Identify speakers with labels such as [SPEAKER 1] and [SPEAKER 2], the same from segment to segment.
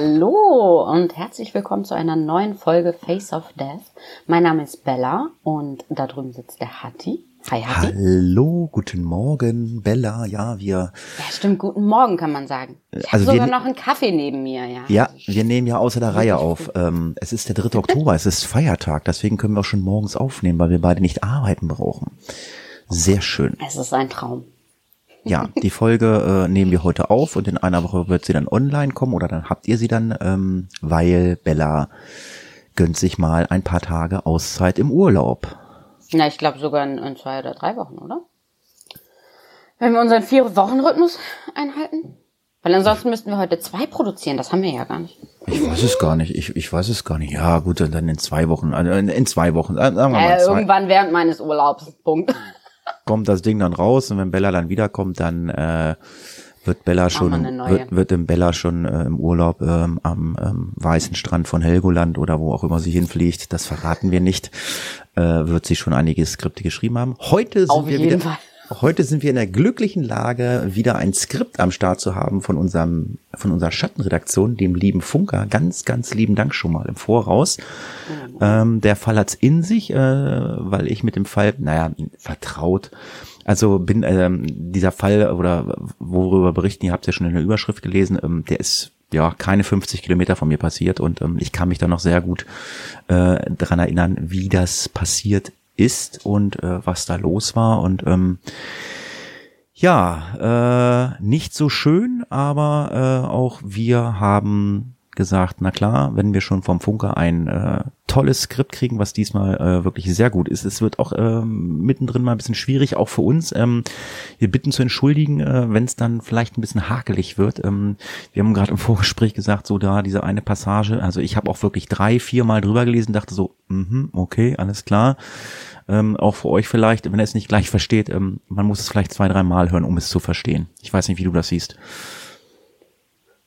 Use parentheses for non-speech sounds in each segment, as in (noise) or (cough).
[SPEAKER 1] Hallo und herzlich willkommen zu einer neuen Folge Face of Death. Mein Name ist Bella und da drüben sitzt der Hatti. Hi Hatti.
[SPEAKER 2] Hallo, guten Morgen, Bella. Ja, wir.
[SPEAKER 1] Ja, stimmt, guten Morgen kann man sagen. Ich
[SPEAKER 2] Also
[SPEAKER 1] habe
[SPEAKER 2] wir-
[SPEAKER 1] sogar noch einen Kaffee neben mir, ja.
[SPEAKER 2] Ja, wir nehmen ja außer der Reihe auf. Ähm, es ist der 3. Oktober, es ist Feiertag, deswegen können wir auch schon morgens aufnehmen, weil wir beide nicht arbeiten brauchen. Sehr schön.
[SPEAKER 1] Es ist ein Traum.
[SPEAKER 2] Ja, (laughs) die Folge äh, nehmen wir heute auf und in einer Woche wird sie dann online kommen oder dann habt ihr sie dann, ähm, weil Bella gönnt sich mal ein paar Tage Auszeit im Urlaub.
[SPEAKER 1] Na, ich glaube sogar in, in zwei oder drei Wochen, oder? Wenn wir unseren Vier-Wochen-Rhythmus einhalten. Weil ansonsten müssten wir heute zwei produzieren, das haben wir ja gar nicht.
[SPEAKER 2] Ich weiß es gar nicht, ich, ich weiß es gar nicht. Ja, gut, dann in zwei Wochen, also in, in zwei Wochen, äh, sagen wir mal
[SPEAKER 1] Äh,
[SPEAKER 2] zwei.
[SPEAKER 1] irgendwann während meines Urlaubs. Punkt.
[SPEAKER 2] Kommt das Ding dann raus und wenn Bella dann wiederkommt, dann äh, wird Bella schon wird, wird im Bella schon äh, im Urlaub ähm, am ähm, weißen Strand von Helgoland oder wo auch immer sie hinfliegt, das verraten wir nicht, äh, wird sie schon einige Skripte geschrieben haben. Heute sind
[SPEAKER 1] Auf
[SPEAKER 2] wir
[SPEAKER 1] jeden
[SPEAKER 2] wieder
[SPEAKER 1] Fall.
[SPEAKER 2] Heute sind wir in der glücklichen Lage, wieder ein Skript am Start zu haben von unserem, von unserer Schattenredaktion, dem lieben Funker. Ganz, ganz lieben Dank schon mal im Voraus. Ähm, der Fall hat's in sich, äh, weil ich mit dem Fall, naja, vertraut. Also bin ähm, dieser Fall oder worüber berichten, ihr habt ja schon in der Überschrift gelesen, ähm, der ist ja keine 50 Kilometer von mir passiert und ähm, ich kann mich da noch sehr gut äh, dran erinnern, wie das passiert ist und äh, was da los war. Und ähm, ja, äh, nicht so schön, aber äh, auch wir haben gesagt, na klar, wenn wir schon vom Funker ein äh, tolles Skript kriegen, was diesmal äh, wirklich sehr gut ist. Es wird auch ähm, mittendrin mal ein bisschen schwierig, auch für uns. Ähm, wir bitten zu entschuldigen, äh, wenn es dann vielleicht ein bisschen hakelig wird. Ähm, wir haben gerade im (laughs) Vorgespräch gesagt, so da diese eine Passage, also ich habe auch wirklich drei, vier Mal drüber gelesen, dachte so, mhm, okay, alles klar. Ähm, auch für euch vielleicht, wenn ihr es nicht gleich versteht, ähm, man muss es vielleicht zwei, drei Mal hören, um es zu verstehen. Ich weiß nicht, wie du das siehst.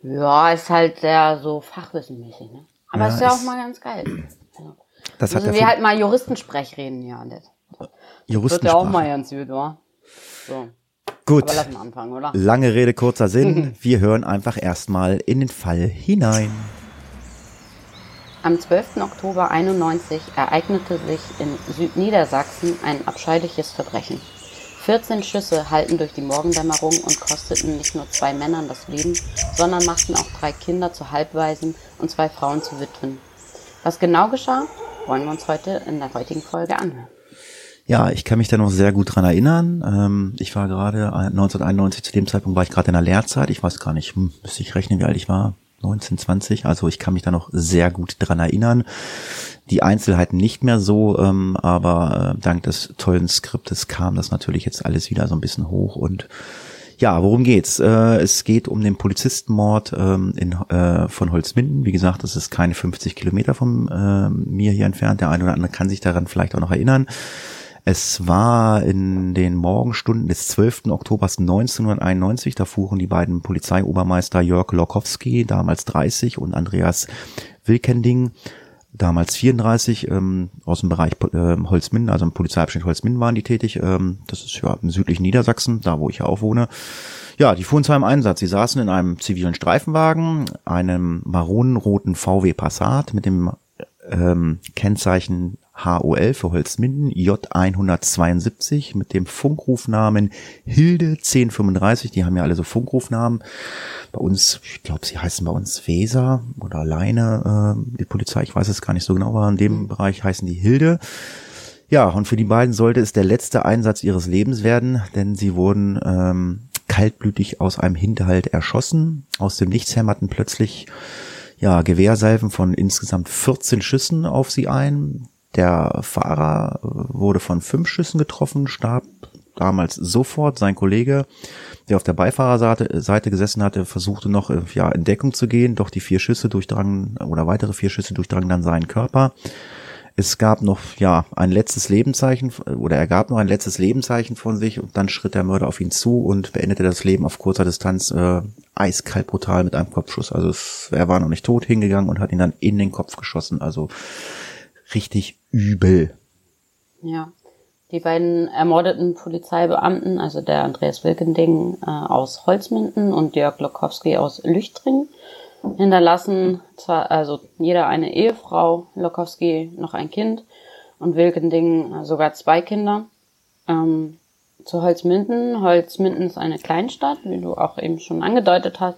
[SPEAKER 1] Ja, ist halt sehr so fachwissenmäßig, ne? Aber
[SPEAKER 2] Ja,
[SPEAKER 1] ist ja auch
[SPEAKER 2] ist-
[SPEAKER 1] mal ganz geil. (clears throat) Ja.
[SPEAKER 2] Das hat
[SPEAKER 1] Müssen wir halt mal Juristensprech reden, ja, das wird ja auch
[SPEAKER 2] Juristensprache.
[SPEAKER 1] mal ganz gut, wa? So.
[SPEAKER 2] Gut,
[SPEAKER 1] Aber lass mal anfangen, oder?
[SPEAKER 2] lange Rede, kurzer Sinn. (laughs) Wir hören einfach erstmal in den Fall hinein.
[SPEAKER 1] Am 12. Oktober 91 ereignete sich in Südniedersachsen ein abscheuliches Verbrechen. 14 Schüsse hallten durch die Morgendämmerung und kosteten nicht nur zwei Männern das Leben, sondern machten auch drei Kinder zu Halbwaisen und zwei Frauen zu Witwen. Was genau geschah, wollen wir uns heute in der heutigen Folge anhören.
[SPEAKER 2] Ja, ich kann mich da noch sehr gut dran erinnern. Ähm, ich war gerade äh, 1991, zu dem Zeitpunkt war ich gerade in der Lehrzeit. Ich weiß gar nicht, hm, müsste ich rechnen, wie alt ich war. 19, 20. Also ich kann mich da noch sehr gut dran erinnern. Die Einzelheiten nicht mehr so, ähm, aber äh, dank des tollen Skriptes kam das natürlich jetzt alles wieder so ein bisschen hoch und ja, worum geht's? Äh, es geht um den Polizistenmord ähm, in, äh, von Holzminden. Wie gesagt, das ist keine 50 Kilometer von äh, mir hier entfernt. Der eine oder andere kann sich daran vielleicht auch noch erinnern. Es war in den Morgenstunden des 12. Oktobers 1991. Da fuhren die beiden Polizeiobermeister Jörg Lokowski, damals 30, und Andreas Wilkending, damals 34, ähm, aus dem Bereich äh, Holzminden, also im Polizeiabschnitt Holzminden waren die tätig. Ähm, das ist ja im südlichen Niedersachsen, da wo ich ja auch wohne. Ja, die fuhren zu einem Einsatz. Sie saßen in einem zivilen Streifenwagen, einem maronenroten VW Passat mit dem ähm, Kennzeichen HOL für Holzminden J172 mit dem Funkrufnamen Hilde 1035. Die haben ja alle so Funkrufnamen. Bei uns, ich glaube, sie heißen bei uns Weser oder Leine, äh, die Polizei, ich weiß es gar nicht so genau, aber in dem Bereich heißen die Hilde. Ja, und für die beiden sollte es der letzte Einsatz ihres Lebens werden, denn sie wurden ähm, kaltblütig aus einem Hinterhalt erschossen. Aus dem Nichts hämmerten plötzlich ja, Gewehrsalven von insgesamt 14 Schüssen auf sie ein. Der Fahrer wurde von fünf Schüssen getroffen, starb damals sofort. Sein Kollege, der auf der Beifahrerseite Seite gesessen hatte, versuchte noch äh, ja, in Deckung zu gehen, doch die vier Schüsse durchdrangen oder weitere vier Schüsse durchdrangen dann seinen Körper. Es gab noch, ja, ein letztes Lebenszeichen, oder er gab noch ein letztes Lebenszeichen von sich und dann schritt der Mörder auf ihn zu und beendete das Leben auf kurzer Distanz äh, eiskalt brutal mit einem Kopfschuss. Also es, er war noch nicht tot hingegangen und hat ihn dann in den Kopf geschossen. Also richtig übel.
[SPEAKER 1] Ja. Die beiden ermordeten Polizeibeamten, also der Andreas Wilkending äh, aus Holzminden und Jörg Lokowski aus Lüchtring, hinterlassen zwar, also jeder eine Ehefrau, Lokowski noch ein Kind und Wilkending sogar zwei Kinder. Ähm, zu Holzminden. Holzminden ist eine Kleinstadt, wie du auch eben schon angedeutet hast,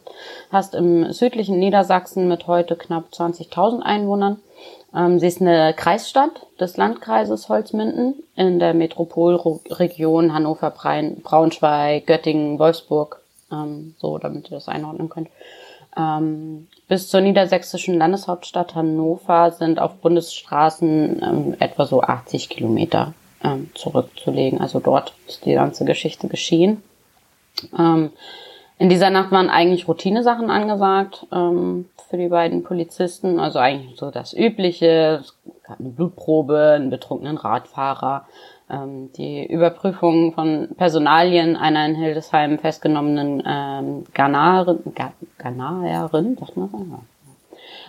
[SPEAKER 1] hast im südlichen Niedersachsen mit heute knapp 20.000 Einwohnern. Ähm, sie ist eine Kreisstadt des Landkreises Holzminden in der Metropolregion Hannover, Braunschweig, Göttingen, Wolfsburg, ähm, so damit ihr das einordnen könnt. Ähm, bis zur niedersächsischen Landeshauptstadt Hannover sind auf Bundesstraßen etwa so 80 Kilometer zurückzulegen. Also dort ist die ganze Geschichte geschehen. In dieser Nacht waren eigentlich Routinesachen angesagt ähm, für die beiden Polizisten. Also eigentlich so das Übliche. Es gab eine Blutprobe, einen betrunkenen Radfahrer, ähm, die Überprüfung von Personalien einer in Hildesheim festgenommenen ähm, Ghanaerin, Ghanaerin, sagt man so?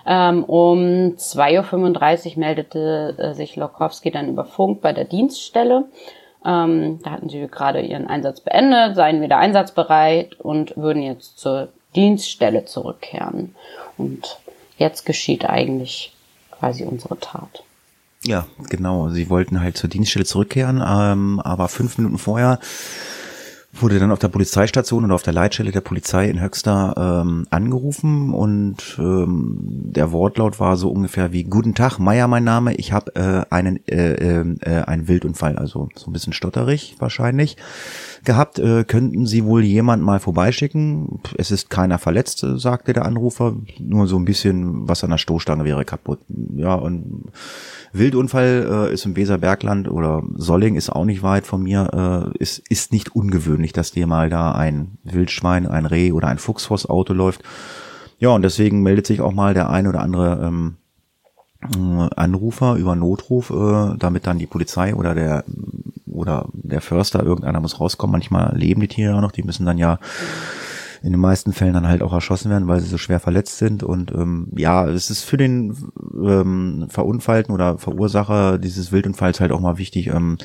[SPEAKER 1] Ähm, um 2.35 Uhr meldete äh, sich Lokowski dann über Funk bei der Dienststelle. Ähm, da hatten sie gerade ihren Einsatz beendet, seien wieder einsatzbereit und würden jetzt zur Dienststelle zurückkehren. Und jetzt geschieht eigentlich quasi unsere Tat.
[SPEAKER 2] Ja, genau. Sie wollten halt zur Dienststelle zurückkehren, ähm, aber fünf Minuten vorher wurde dann auf der Polizeistation oder auf der Leitstelle der Polizei in Höxter ähm, angerufen und ähm, der Wortlaut war so ungefähr wie Guten Tag, Meier mein Name, ich habe äh, einen äh, äh, äh, einen Wildunfall, also so ein bisschen stotterig wahrscheinlich gehabt. Äh, könnten Sie wohl jemand mal vorbeischicken? Es ist keiner verletzt, sagte der Anrufer, nur so ein bisschen was an der Stoßstange wäre kaputt. Ja und Wildunfall äh, ist im Weserbergland oder Solling ist auch nicht weit von mir. Äh, ist, ist nicht ungewöhnlich, dass dir mal da ein Wildschwein, ein Reh oder ein Fuchs vors Auto läuft. Ja, und deswegen meldet sich auch mal der ein oder andere ähm, äh, Anrufer über Notruf, äh, damit dann die Polizei oder der oder der Förster, irgendeiner muss rauskommen. Manchmal leben die Tiere ja noch, die müssen dann ja in den meisten Fällen dann halt auch erschossen werden, weil sie so schwer verletzt sind. Und ähm, ja, es ist für den ähm, Verunfallten oder Verursacher dieses Wildunfalls halt auch mal wichtig, ähm,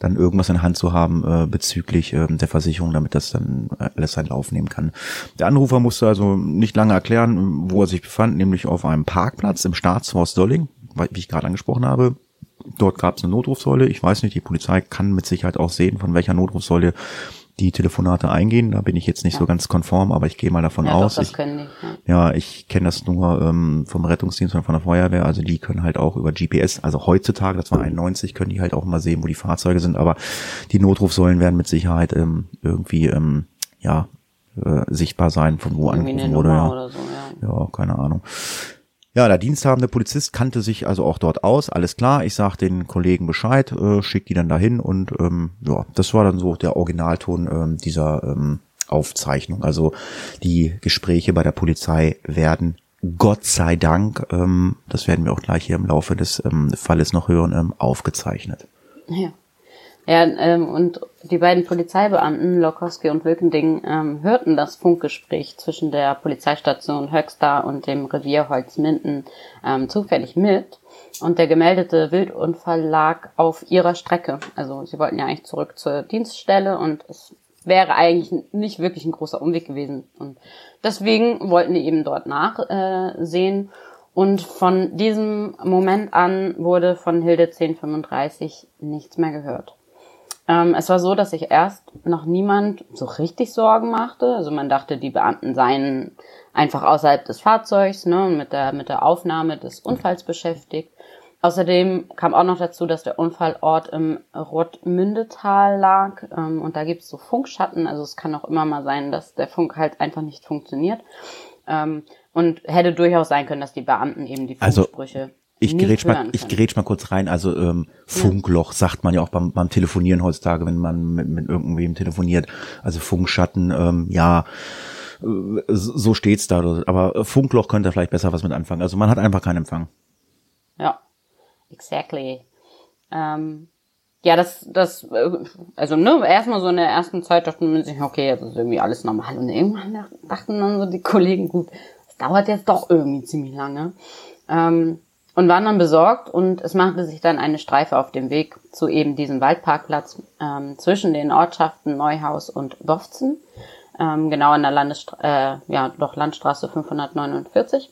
[SPEAKER 2] dann irgendwas in Hand zu haben äh, bezüglich ähm, der Versicherung, damit das dann alles seinen Lauf nehmen kann. Der Anrufer musste also nicht lange erklären, wo er sich befand, nämlich auf einem Parkplatz im Staatshaus Dolling, wie ich gerade angesprochen habe. Dort gab es eine Notrufsäule. Ich weiß nicht, die Polizei kann mit Sicherheit auch sehen, von welcher Notrufsäule die Telefonate eingehen. Da bin ich jetzt nicht ja. so ganz konform, aber ich gehe mal davon ja, aus. Doch, ich, die, ja. ja, ich kenne das nur ähm, vom Rettungsdienst und von der Feuerwehr. Also die können halt auch über GPS, also heutzutage, das war 91, können die halt auch mal sehen, wo die Fahrzeuge sind. Aber die Notrufsäulen werden mit Sicherheit ähm, irgendwie ähm, ja äh, sichtbar sein, von wo angerufen wurde. Ja. So, ja. ja, keine Ahnung. Ja, der diensthabende Polizist kannte sich also auch dort aus, alles klar. Ich sag den Kollegen Bescheid, äh, schick die dann dahin und ähm, ja, das war dann so der Originalton ähm, dieser ähm, Aufzeichnung. Also die Gespräche bei der Polizei werden Gott sei Dank, ähm, das werden wir auch gleich hier im Laufe des ähm, Falles noch hören, ähm, aufgezeichnet.
[SPEAKER 1] Ja. Ja, ähm, und die beiden Polizeibeamten, Lokowski und Wilkending, ähm, hörten das Funkgespräch zwischen der Polizeistation Höxter und dem Revier Holzminden ähm, zufällig mit. Und der gemeldete Wildunfall lag auf ihrer Strecke. Also sie wollten ja eigentlich zurück zur Dienststelle und es wäre eigentlich nicht wirklich ein großer Umweg gewesen. Und deswegen wollten die eben dort nachsehen. Äh, und von diesem Moment an wurde von Hilde 1035 nichts mehr gehört. Ähm, es war so, dass sich erst noch niemand so richtig Sorgen machte. Also man dachte, die Beamten seien einfach außerhalb des Fahrzeugs ne, mit, der, mit der Aufnahme des Unfalls beschäftigt. Außerdem kam auch noch dazu, dass der Unfallort im Rottmündetal lag ähm, und da gibt es so Funkschatten. Also es kann auch immer mal sein, dass der Funk halt einfach nicht funktioniert. Ähm, und hätte durchaus sein können, dass die Beamten eben die
[SPEAKER 2] also
[SPEAKER 1] Funksprüche
[SPEAKER 2] ich gerätsch mal, ich gerätsch mal kurz rein. Also ähm, Funkloch sagt man ja auch beim, beim Telefonieren heutzutage, wenn man mit, mit irgendwem telefoniert. Also Funkschatten, ähm, ja, äh, so steht's da. Aber Funkloch könnte vielleicht besser was mit anfangen. Also man hat einfach keinen Empfang.
[SPEAKER 1] Ja, exactly. Ähm, ja, das, das, äh, also ne, erstmal so in der ersten Zeit dachte man sich, okay, das ist irgendwie alles normal. Und irgendwann dach- dachten dann so die Kollegen, gut, das dauert jetzt doch irgendwie ziemlich lange. Ähm, und waren dann besorgt und es machte sich dann eine Streife auf dem Weg zu eben diesem Waldparkplatz ähm, zwischen den Ortschaften Neuhaus und Bofzen, ähm, genau an der Landesstraße, äh, ja, doch Landstraße 549.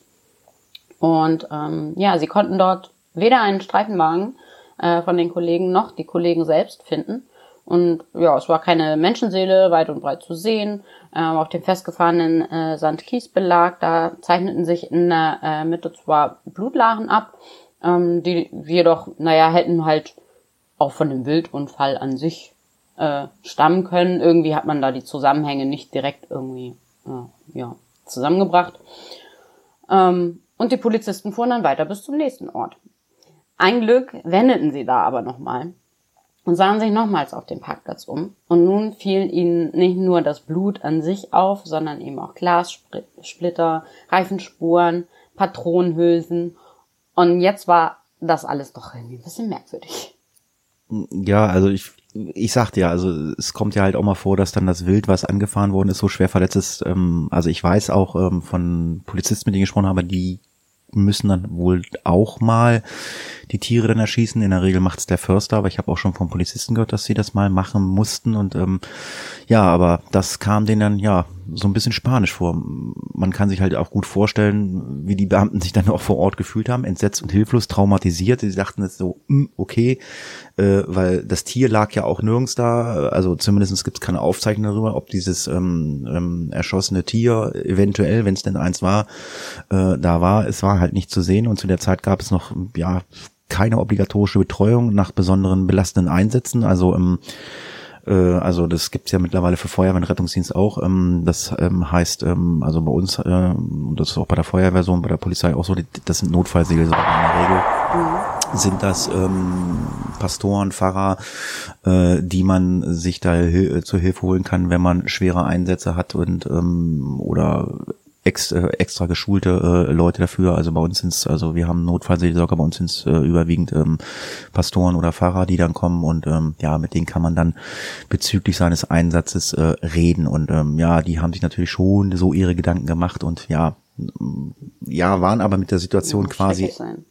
[SPEAKER 1] Und ähm, ja, sie konnten dort weder einen Streifenwagen äh, von den Kollegen noch die Kollegen selbst finden. Und ja, es war keine Menschenseele weit und breit zu sehen. Ähm, auf dem festgefahrenen äh, Sand-Kies-Belag, da zeichneten sich in der äh, Mitte zwar Blutlachen ab, ähm, die jedoch, naja, hätten halt auch von dem Wildunfall an sich äh, stammen können. Irgendwie hat man da die Zusammenhänge nicht direkt irgendwie äh, ja, zusammengebracht. Ähm, und die Polizisten fuhren dann weiter bis zum nächsten Ort. Ein Glück wendeten sie da aber nochmal und sahen sich nochmals auf den Parkplatz um. Und nun fiel ihnen nicht nur das Blut an sich auf, sondern eben auch Glassplitter, Reifenspuren, Patronenhülsen. Und jetzt war das alles doch irgendwie ein bisschen merkwürdig.
[SPEAKER 2] Ja, also ich, ich sagte ja, also es kommt ja halt auch mal vor, dass dann das Wild, was angefahren worden ist, so schwer verletzt ist. Ähm, also ich weiß auch ähm, von Polizisten, mit denen ich gesprochen habe, die müssen dann wohl auch mal die Tiere dann erschießen. In der Regel macht's der Förster, aber ich habe auch schon von Polizisten gehört, dass sie das mal machen mussten. Und ähm, ja, aber das kam denen dann ja so ein bisschen spanisch vor. Man kann sich halt auch gut vorstellen, wie die Beamten sich dann auch vor Ort gefühlt haben, entsetzt und hilflos, traumatisiert. Sie dachten jetzt so, hm, okay, äh, weil das Tier lag ja auch nirgends da. Also zumindest gibt es keine Aufzeichnung darüber, ob dieses ähm, ähm, erschossene Tier eventuell, wenn es denn eins war, äh, da war. Es war halt nicht zu sehen und zu der Zeit gab es noch ja keine obligatorische Betreuung nach besonderen belastenden Einsätzen. Also ähm, äh, also das gibt's ja mittlerweile für Feuerwehr und Rettungsdienst auch. Ähm, das ähm, heißt, ähm, also bei uns, äh, und das ist auch bei der Feuerwehr bei der Polizei auch so, die, das sind Notfallseelsorger in der Regel. Sind das ähm, Pastoren, Pfarrer, äh, die man sich da hil zur Hilfe holen kann, wenn man schwere Einsätze hat und ähm, oder ex, äh, extra geschulte äh, Leute dafür. Also bei uns sind's, also wir haben Notfallseelsorger, bei uns sind's äh, überwiegend ähm, Pastoren oder Pfarrer, die dann kommen und ähm, ja, mit denen kann man dann bezüglich seines Einsatzes äh, reden. Und ähm, ja, die haben sich natürlich schon so ihre Gedanken gemacht und ja, ja, waren aber mit der Situation
[SPEAKER 1] Muss
[SPEAKER 2] quasi
[SPEAKER 1] schrecklich sein.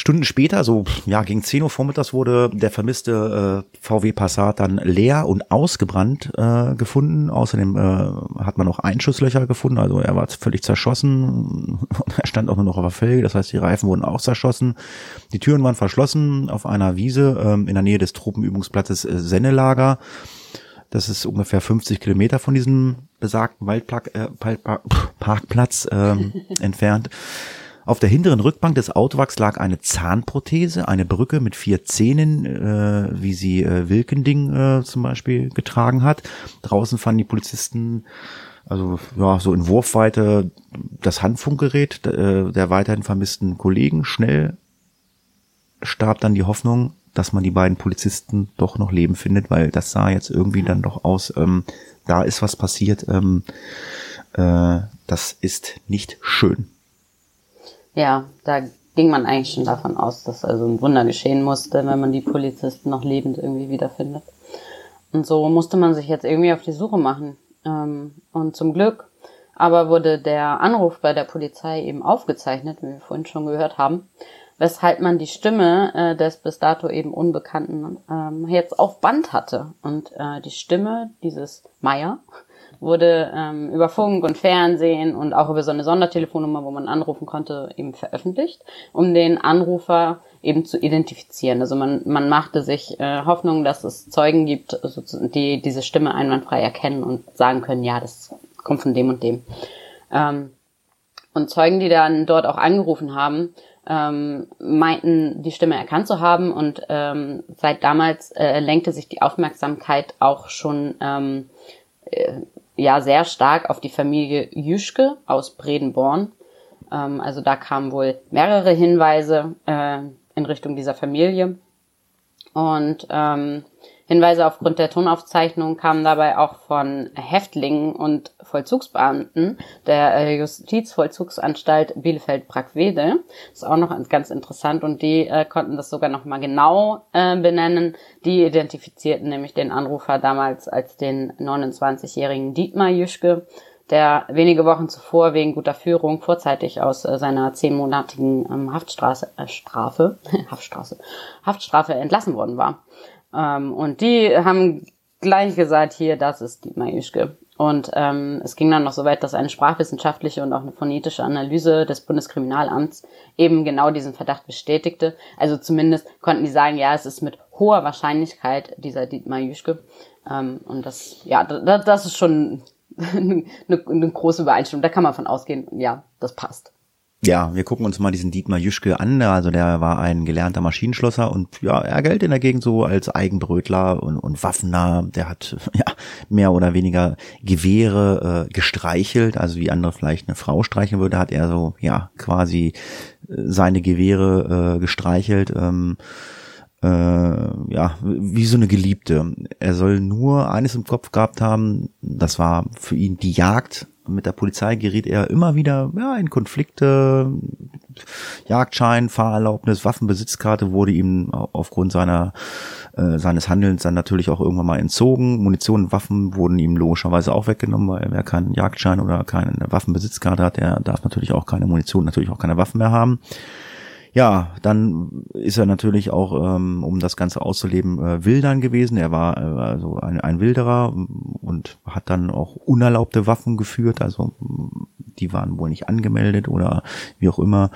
[SPEAKER 2] Stunden später, so ja gegen 10 Uhr vormittags, wurde der vermisste äh, VW Passat dann leer und ausgebrannt äh, gefunden. Außerdem äh, hat man noch Einschusslöcher gefunden, also er war völlig zerschossen. (laughs) er stand auch nur noch auf der Felge, das heißt die Reifen wurden auch zerschossen. Die Türen waren verschlossen auf einer Wiese ähm, in der Nähe des Truppenübungsplatzes äh, Sennelager. Das ist ungefähr 50 Kilometer von diesem besagten Waldpark, äh, Park, Parkplatz ähm, (laughs) entfernt. Auf der hinteren Rückbank des Autowachs lag eine Zahnprothese, eine Brücke mit vier Zähnen, äh, wie sie äh, Wilkending äh, zum Beispiel getragen hat. Draußen fanden die Polizisten also ja so in Wurfweite das Handfunkgerät äh, der weiterhin vermissten Kollegen. Schnell starb dann die Hoffnung, dass man die beiden Polizisten doch noch leben findet, weil das sah jetzt irgendwie dann doch aus, ähm, da ist was passiert, ähm, äh, das ist nicht schön.
[SPEAKER 1] Ja, da ging man eigentlich schon davon aus, dass also ein Wunder geschehen musste, wenn man die Polizisten noch lebend irgendwie wiederfindet. Und so musste man sich jetzt irgendwie auf die Suche machen. Ähm, und zum Glück aber wurde der Anruf bei der Polizei eben aufgezeichnet, wie wir vorhin schon gehört haben, weshalb man die Stimme äh, des bis dato eben Unbekannten ähm, jetzt auf Band hatte. Und äh, die Stimme dieses Meier wurde ähm, über Funk und Fernsehen und auch über so eine Sondertelefonnummer, wo man anrufen konnte, eben veröffentlicht, um den Anrufer eben zu identifizieren. Also man, man machte sich äh, Hoffnung, dass es Zeugen gibt, also die diese Stimme einwandfrei erkennen und sagen können, ja, das kommt von dem und dem. Ähm, und Zeugen, die dann dort auch angerufen haben, ähm, meinten, die Stimme erkannt zu haben und ähm, seit damals äh, lenkte sich die Aufmerksamkeit auch schon ähm, äh, ja sehr stark auf die Familie Jüschke aus Bredenborn. Ähm, also da kamen wohl mehrere Hinweise äh, in Richtung dieser Familie. Und ähm, Hinweise aufgrund der Tonaufzeichnung kamen dabei auch von Häftlingen und Vollzugsbeamten der äh, Justizvollzugsanstalt Bielefeld-Brackwede. Ist auch noch ganz interessant und die äh, konnten das sogar noch mal genau äh, benennen. Die identifizierten nämlich den Anrufer damals als den 29-jährigen Dietmar Jüschke, der wenige Wochen zuvor wegen guter Führung vorzeitig aus äh, seiner zehnmonatigen ähm, Haftstrafe, äh, Strafe, (laughs) Haftstrafe, Haftstrafe entlassen worden war. Ähm, und die haben gleich gesagt, hier, das ist die Majuschke. Und ähm, es ging dann noch so weit, dass eine sprachwissenschaftliche und auch eine phonetische Analyse des Bundeskriminalamts eben genau diesen Verdacht bestätigte. Also zumindest konnten die sagen, ja, es ist mit hoher Wahrscheinlichkeit dieser Dietmar Jüschke. Ähm, und das, ja, das, ist schon (laughs) eine, eine große Übereinstimmung. Da kann man von ausgehen, ja, das passt.
[SPEAKER 2] Ja, wir gucken uns mal diesen Dietmar Jüschke an. Also der war ein gelernter Maschinenschlosser und ja, er gilt in der Gegend so als Eigenbrötler und, und Waffennah. Der hat (laughs) ja mehr oder weniger Gewehre äh, gestreichelt, also wie andere vielleicht eine Frau streichen würde, hat er so ja quasi äh, seine Gewehre äh, gestreichelt. Ähm, äh, ja, wie so eine Geliebte. Er soll nur eines im Kopf gehabt haben, das war für ihn die Jagd mit der Polizei geriet er immer wieder ja, in Konflikte. Jagdschein, Fahrerlaubnis, Waffenbesitzkarte wurde ihm aufgrund seiner äh, seines Handelns dann natürlich auch irgendwann mal entzogen. Munition Waffen wurden ihm logischerweise auch weggenommen, weil wer keinen Jagdschein oder keine Waffenbesitzkarte hat, der darf natürlich auch keine Munition, natürlich auch keine Waffen mehr haben ja, dann ist er natürlich auch, ähm, um das Ganze auszuleben, äh, Wildern gewesen. Er war äh, also ein, ein Wilderer und hat dann auch unerlaubte Waffen geführt. Also die waren wohl nicht angemeldet oder wie auch immer.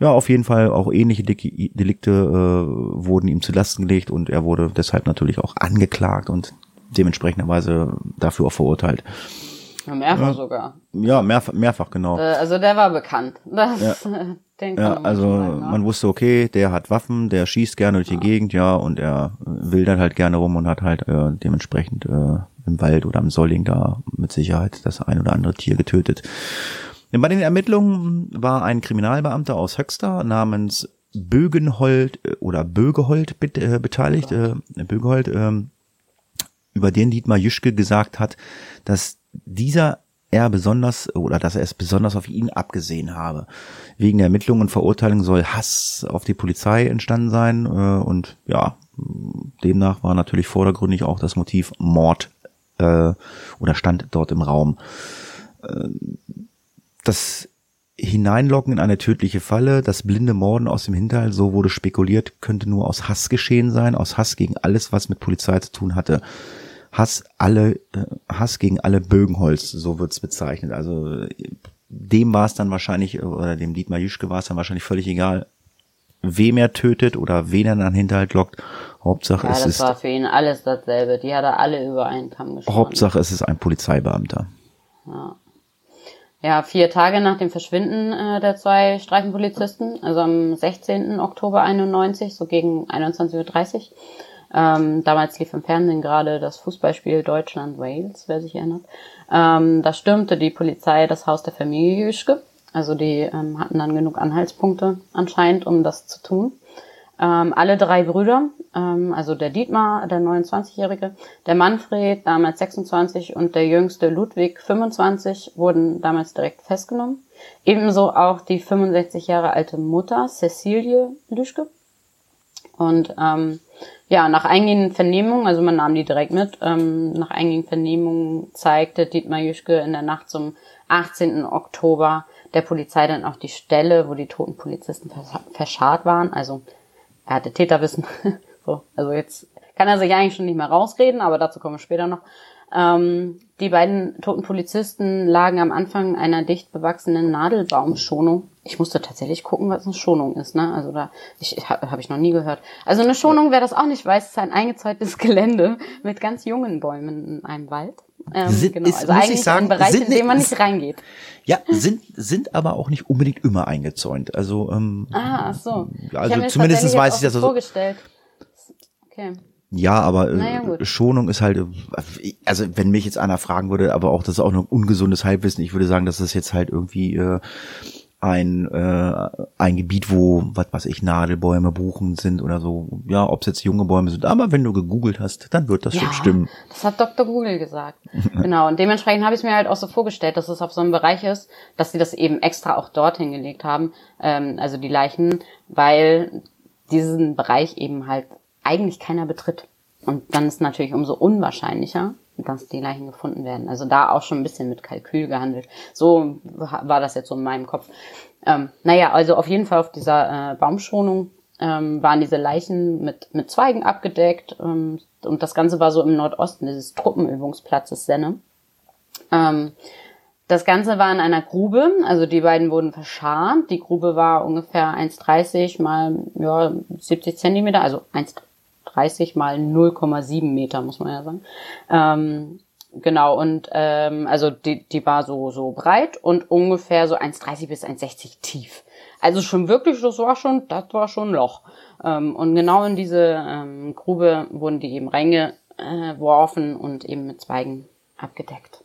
[SPEAKER 2] Ja, auf jeden Fall auch ähnliche Delikte äh, wurden ihm zu Lasten gelegt und er wurde deshalb natürlich auch angeklagt und dementsprechenderweise dafür auch verurteilt.
[SPEAKER 1] Ja, mehrfach ja. sogar.
[SPEAKER 2] Ja, mehrfach, mehrfach genau.
[SPEAKER 1] Äh, also der war bekannt. Das,
[SPEAKER 2] ja. (laughs) ja, also sagen, ne? man wusste, okay, der hat Waffen, der schießt gerne durch die Gegend, ja, und er wildert halt gerne rum und hat halt äh, dementsprechend äh, im Wald oder am Solling da mit Sicherheit das ein oder andere Tier getötet. Bei den Ermittlungen war ein Kriminalbeamter aus Höxter namens Bögenhold äh, oder Bögehold äh, beteiligt, äh, Bögehold, äh, über den Dietmar Jüschke gesagt hat, dass dieser er besonders oder dass er es besonders auf ihn abgesehen habe. Wegen der Ermittlungen und Verurteilung soll Hass auf die Polizei entstanden sein äh, und ja, demnach war natürlich vordergründig auch das Motiv Mord äh, oder stand dort im Raum. Äh, das Hineinlocken in eine tödliche Falle, das blinde Morden aus dem Hinterhalt, so wurde spekuliert, könnte nur aus Hass geschehen sein, aus Hass gegen alles, was mit Polizei zu tun hatte. Hass alle, äh, Hass gegen alle Bögenholz, so wird's bezeichnet. Also dem war es dann wahrscheinlich, oder dem Dietmar Jüschke war es dann wahrscheinlich völlig egal, wem er tötet oder wen er dann Hinterhalt lockt. Hauptsache ja, es
[SPEAKER 1] das
[SPEAKER 2] ist.
[SPEAKER 1] war für ihn alles dasselbe. Die hat er alle über einen Kamm geschoren.
[SPEAKER 2] Hauptsache es ist ein Polizeibeamter.
[SPEAKER 1] Ja. Ja, vier Tage nach dem Verschwinden äh, der zwei Streifenpolizisten, also am 16. Oktober 91, so gegen 21.30 Uhr, ähm, damals lief im Fernsehen gerade das Fußballspiel Deutschland-Wales, wer sich erinnert. Ähm, da stürmte die Polizei das Haus der Familie Jüschke. Also die ähm, hatten dann genug Anhaltspunkte anscheinend, um das zu tun. Ähm, alle drei Brüder, ähm, also der Dietmar, der 29-Jährige, der Manfred, damals 26 und der jüngste Ludwig, 25, wurden damals direkt festgenommen. Ebenso auch die 65 Jahre alte Mutter, Cecilie Lüschke. Und ähm, ja, nach eingehenden Vernehmungen, also man nahm die direkt mit, ähm, nach eingehenden Vernehmungen zeigte Dietmar Jüschke in der Nacht zum 18. Oktober der Polizei dann auch die Stelle, wo die toten Polizisten verscharrt waren. Also er hatte Täterwissen. (laughs) so, also jetzt kann er sich eigentlich schon nicht mehr rausreden, aber dazu kommen wir später noch. Ähm, die beiden toten Polizisten lagen am Anfang einer dicht bewachsenen Nadelbaumschonung. Ich musste tatsächlich gucken, was eine Schonung ist. Ne? Also da ich, habe ich noch nie gehört. Also eine Schonung, wer das auch nicht weiß, ist ein eingezäuntes (laughs) Gelände mit ganz jungen Bäumen in einem Wald.
[SPEAKER 2] Ähm, sind, genau. ist, also muss ich sagen,
[SPEAKER 1] ein Bereich,
[SPEAKER 2] sind,
[SPEAKER 1] in dem man nicht reingeht.
[SPEAKER 2] Ja, sind sind aber auch nicht unbedingt immer eingezäunt. Also ähm,
[SPEAKER 1] ah, ach so.
[SPEAKER 2] Also zumindest weiß ich das. Also,
[SPEAKER 1] vorgestellt. Okay.
[SPEAKER 2] Ja, aber äh, Schonung ist halt, also wenn mich jetzt einer fragen würde, aber auch das ist auch noch ungesundes Halbwissen, ich würde sagen, dass das jetzt halt irgendwie äh, ein, äh, ein Gebiet, wo, was weiß ich, Nadelbäume, Buchen sind oder so. Ja, ob es jetzt junge Bäume sind. Aber wenn du gegoogelt hast, dann wird das
[SPEAKER 1] Ja,
[SPEAKER 2] schon stimmen.
[SPEAKER 1] Das hat Dr. Google gesagt. (laughs) genau. Und dementsprechend habe ich es mir halt auch so vorgestellt, dass es auf so einem Bereich ist, dass sie das eben extra auch dorthin gelegt haben, ähm, also die Leichen, weil diesen Bereich eben halt eigentlich keiner betritt. Und dann ist natürlich umso unwahrscheinlicher, dass die Leichen gefunden werden. Also da auch schon ein bisschen mit Kalkül gehandelt. So war das jetzt so in meinem Kopf. Ähm, naja, also auf jeden Fall auf dieser äh, Baumschonung ähm, waren diese Leichen mit, mit Zweigen abgedeckt. Ähm, und das Ganze war so im Nordosten dieses Truppenübungsplatzes Senne. Ähm, das Ganze war in einer Grube, also die beiden wurden verscharrt. Die Grube war ungefähr 1,30 mal ja, 70 Zentimeter, also 1,30 mal 0,7 Meter, muss man ja sagen. Ähm, genau, und ähm, also die, die war so, so breit und ungefähr so 1,30 bis 1,60 tief. Also schon wirklich, das war schon, das war schon ein Loch. Ähm, und genau in diese ähm, Grube wurden die eben reingeworfen und eben mit Zweigen abgedeckt.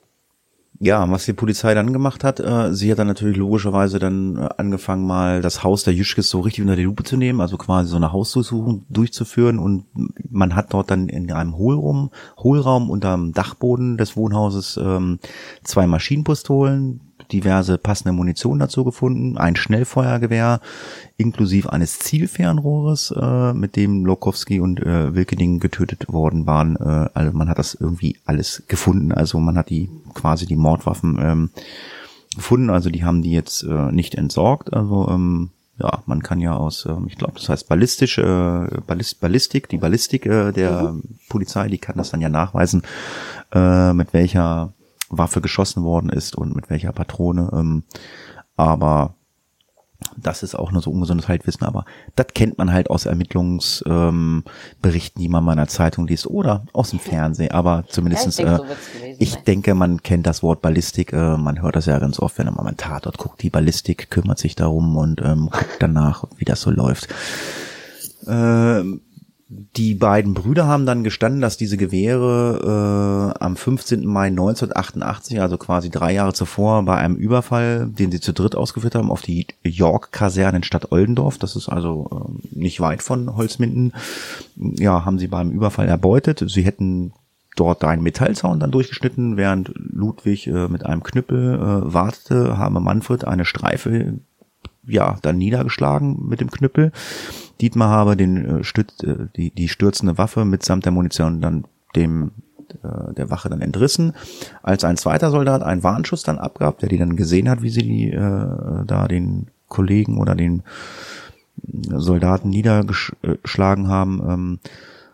[SPEAKER 2] Ja, was die Polizei dann gemacht hat, äh, sie hat dann natürlich logischerweise dann äh, angefangen, mal das Haus der Jüschkes so richtig unter die Lupe zu nehmen, also quasi so eine Hausdurchsuchung durchzuführen. Und man hat dort dann in einem Hohlraum, Hohlraum unterm Dachboden des Wohnhauses ähm, zwei Maschinenpistolen, diverse passende Munition dazu gefunden, ein Schnellfeuergewehr inklusive eines Zielfernrohres, äh, mit dem Lokowski und äh, Wilkening getötet worden waren. Äh, also man hat das irgendwie alles gefunden. Also man hat die quasi die Mordwaffen ähm, gefunden. Also die haben die jetzt äh, nicht entsorgt. Also ähm, ja, man kann ja aus, ähm, ich glaube, das heißt ballistisch, äh, Ballist, Ballistik, die Ballistik äh, der Polizei, die kann das dann ja nachweisen, äh, mit welcher Waffe geschossen worden ist und mit welcher Patrone. Ähm, aber das ist auch nur so ungesundes Halbwissen, aber das kennt man halt aus Ermittlungsberichten, ähm, Berichten, die man mal in der Zeitung liest oder aus dem Fernsehen. Aber zumindestens,
[SPEAKER 1] Ja, ich denke,
[SPEAKER 2] äh,
[SPEAKER 1] so gewesen
[SPEAKER 2] ich denke, man kennt das Wort Ballistik. Äh, man hört das ja ganz oft, wenn man mal einen Tatort guckt. Die Ballistik kümmert sich darum und ähm, guckt danach, wie das so läuft. Ähm, die beiden Brüder haben dann gestanden, dass diese Gewehre äh, am 15. Mai 1988, also quasi drei Jahre zuvor, bei einem Überfall, den sie zu dritt ausgeführt haben, auf die York-Kaserne in Stadt Oldendorf, das ist also äh, nicht weit von Holzminden, ja, haben sie beim Überfall erbeutet. Sie hätten dort einen Metallzaun dann durchgeschnitten, während Ludwig äh, mit einem Knüppel äh, wartete, habe Manfred eine Streife ja, dann niedergeschlagen mit dem Knüppel. Dietmar habe den äh, Stütz, äh, die, die stürzende Waffe mitsamt der Munition dann dem der Wache dann entrissen. Als ein zweiter Soldat einen Warnschuss dann abgab, der die dann gesehen hat, wie sie die äh, da den Kollegen oder den Soldaten niedergeschlagen haben, ähm,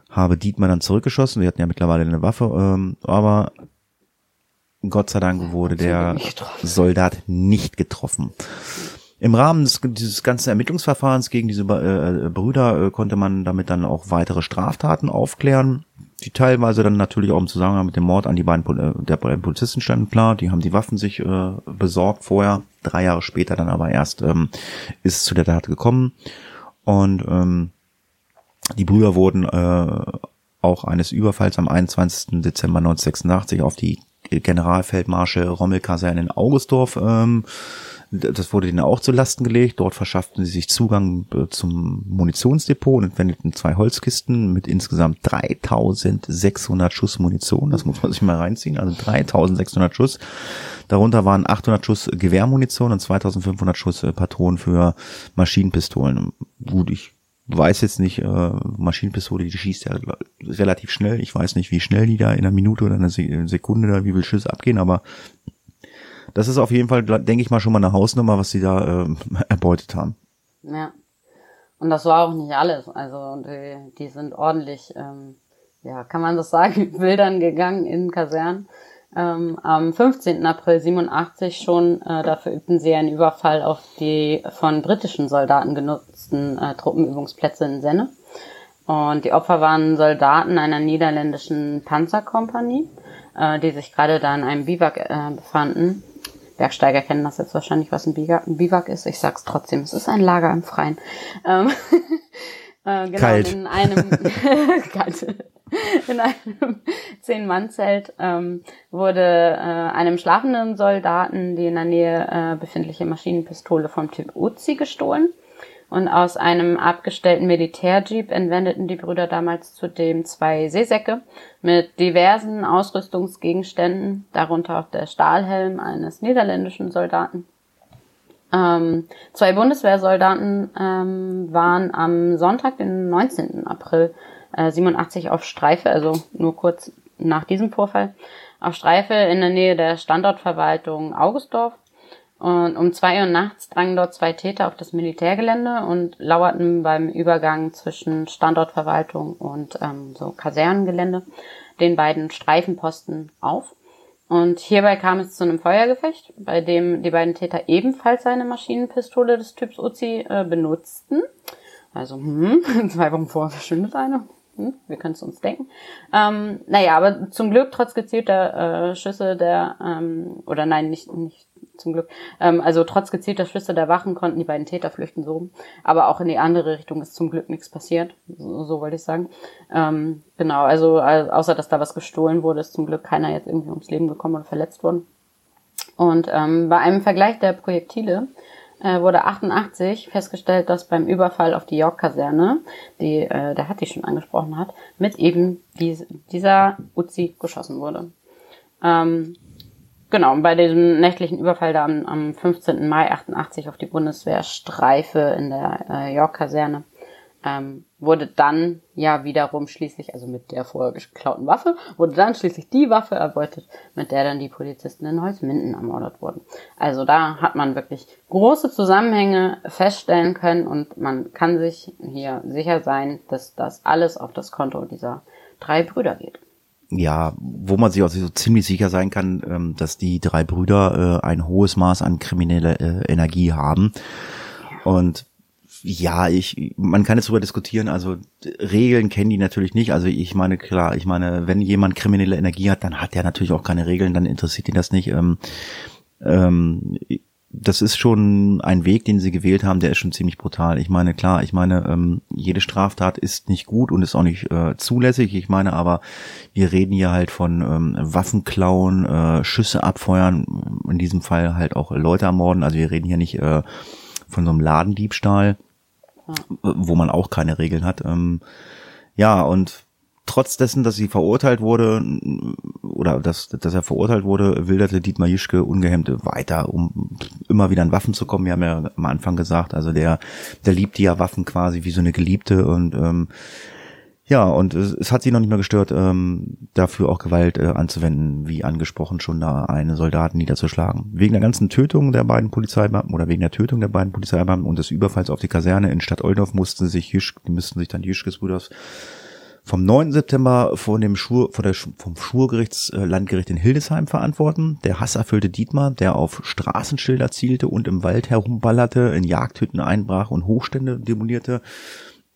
[SPEAKER 2] habe Dietmar dann zurückgeschossen. Wir hatten ja mittlerweile eine Waffe, ähm, aber Gott sei Dank wurde der. Soldat nicht getroffen. Im Rahmen des, dieses ganzen Ermittlungsverfahrens gegen diese äh, Brüder äh, konnte man damit dann auch weitere Straftaten aufklären, die teilweise dann natürlich auch im Zusammenhang mit dem Mord an die beiden Pol äh, der beiden Polizisten standen. Klar, die haben die Waffen sich äh, besorgt vorher, drei Jahre später dann aber erst ähm, ist es zu der Tat gekommen und ähm, die Brüder wurden äh, auch eines Überfalls am 21. Dezember 1986 auf die Generalfeldmarschall Rommel-Kaserne in Augustdorf ähm, das wurde ihnen auch zu Lasten gelegt. Dort verschafften sie sich Zugang äh, zum Munitionsdepot und entwendeten zwei Holzkisten mit insgesamt 3600 Schuss Munition. Das muss man sich mal reinziehen. Also 3600 Schuss. Darunter waren 800 Schuss Gewehrmunition und 2500 Schuss äh, Patronen für Maschinenpistolen. Gut, ich weiß jetzt nicht, äh, Maschinenpistole, die schießt ja relativ schnell. Ich weiß nicht, wie schnell die da in einer Minute oder einer Se- Sekunde da wie viel Schüsse abgehen, aber das ist auf jeden Fall, denke ich mal, schon mal eine Hausnummer, was sie da äh, (laughs) erbeutet haben.
[SPEAKER 1] Ja. Und das war auch nicht alles. Also die, die sind ordentlich, ähm, ja, kann man das sagen, (laughs) wildern gegangen in Kasernen. Ähm, am 15. April 87 schon, äh, da verübten sie einen Überfall auf die von britischen Soldaten genutzten äh, Truppenübungsplätze in Senne. Und die Opfer waren Soldaten einer niederländischen Panzerkompanie, äh, die sich gerade da in einem Biwak äh, befanden. Bergsteiger kennen das jetzt wahrscheinlich, was ein Biwak, ist. Ich sag's trotzdem, es ist ein Lager im Freien. Ähm, (laughs) Äh, genau,
[SPEAKER 2] Kalt.
[SPEAKER 1] in einem (laughs) in einem Zehn-Mann-Zelt ähm, wurde äh, einem schlafenden Soldaten die in der Nähe äh, befindliche Maschinenpistole vom Typ Uzi gestohlen. Und aus einem abgestellten Militärjeep entwendeten die Brüder damals zudem zwei Seesäcke mit diversen Ausrüstungsgegenständen, darunter auch der Stahlhelm eines niederländischen Soldaten. Ähm, zwei Bundeswehrsoldaten ähm, waren am Sonntag, den 19. April äh, 87 auf Streife, also nur kurz nach diesem Vorfall, auf Streife in der Nähe der Standortverwaltung Augustdorf. Und um zwei Uhr nachts drangen dort zwei Täter auf das Militärgelände und lauerten beim Übergang zwischen Standortverwaltung und ähm, so Kasernengelände den beiden Streifenposten auf. Und hierbei kam es zu einem Feuergefecht, bei dem die beiden Täter ebenfalls eine Maschinenpistole des Typs Uzi äh, benutzten. Also, hm, (laughs) zwei Wochen vorher verschwindet eine. Hm, wir können es uns denken. Ähm, naja, aber zum Glück trotz gezielter äh, Schüsse der, ähm, oder nein, nicht, nicht zum Glück, ähm, also trotz gezielter Schüsse der Wachen konnten die beiden Täter flüchten so. Aber auch in die andere Richtung ist zum Glück nichts passiert. So, so wollte ich sagen. Ähm, genau, also, also außer dass da was gestohlen wurde, ist zum Glück keiner jetzt irgendwie ums Leben gekommen oder verletzt worden. Und ähm, bei einem Vergleich der Projektile äh, wurde 88 festgestellt, dass beim Überfall auf die York-Kaserne, die äh, der Hatti schon angesprochen hat, mit eben dies, dieser Uzi geschossen wurde. Ähm, genau, bei diesem nächtlichen Überfall da am, am 15. Mai 88 auf die Bundeswehrstreife in der äh, York-Kaserne ähm, wurde dann ja wiederum schließlich, also mit der vorher geklauten Waffe, wurde dann schließlich die Waffe erbeutet, mit der dann die Polizisten in Holzminden ermordet wurden. Also da hat man wirklich große Zusammenhänge feststellen können und man kann sich hier sicher sein, dass das alles auf das Konto dieser drei Brüder geht.
[SPEAKER 2] Ja, wo man sich also so ziemlich sicher sein kann, ähm, dass die drei Brüder äh, ein hohes Maß an krimineller äh, Energie haben. Und ja, ich, man kann jetzt darüber diskutieren, also Regeln kennen die natürlich nicht. Also ich meine, klar, ich meine, wenn jemand kriminelle Energie hat, dann hat er natürlich auch keine Regeln, dann interessiert ihn das nicht. Ähm, ähm, das ist schon ein Weg, den sie gewählt haben, der ist schon ziemlich brutal. Ich meine, klar, ich meine, ähm, jede Straftat ist nicht gut und ist auch nicht äh, zulässig. Ich meine, aber wir reden hier halt von ähm, Waffenklauen, äh, Schüsse abfeuern, in diesem Fall halt auch Leute ermorden. Also wir reden hier nicht äh, von so einem Ladendiebstahl wo man auch keine Regeln hat. Ähm, ja, und trotz dessen, dass sie verurteilt wurde oder dass, dass er verurteilt wurde, wilderte Dietmar Jischke ungehemmt weiter, um immer wieder an Waffen zu kommen. Wir haben ja am Anfang gesagt, also der, der liebt die ja Waffen quasi wie so eine Geliebte und ähm, ja, und es, es hat sie noch nicht mehr gestört, ähm, dafür auch Gewalt äh, anzuwenden, wie angesprochen, schon da eine Soldaten niederzuschlagen. Wegen der ganzen Tötung der beiden Polizeibeamten oder wegen der Tötung der beiden Polizeibeamten und des Überfalls auf die Kaserne in Stadt Oldorf mussten sich Jüsch, die müssten sich dann Jüschkes Brüders vom 9. September vor dem Schur, vor der, vom Schwurgerichtslandgericht in Hildesheim verantworten. Der hasserfüllte Dietmar, der auf Straßenschilder zielte und im Wald herumballerte, in Jagdhütten einbrach und Hochstände demolierte,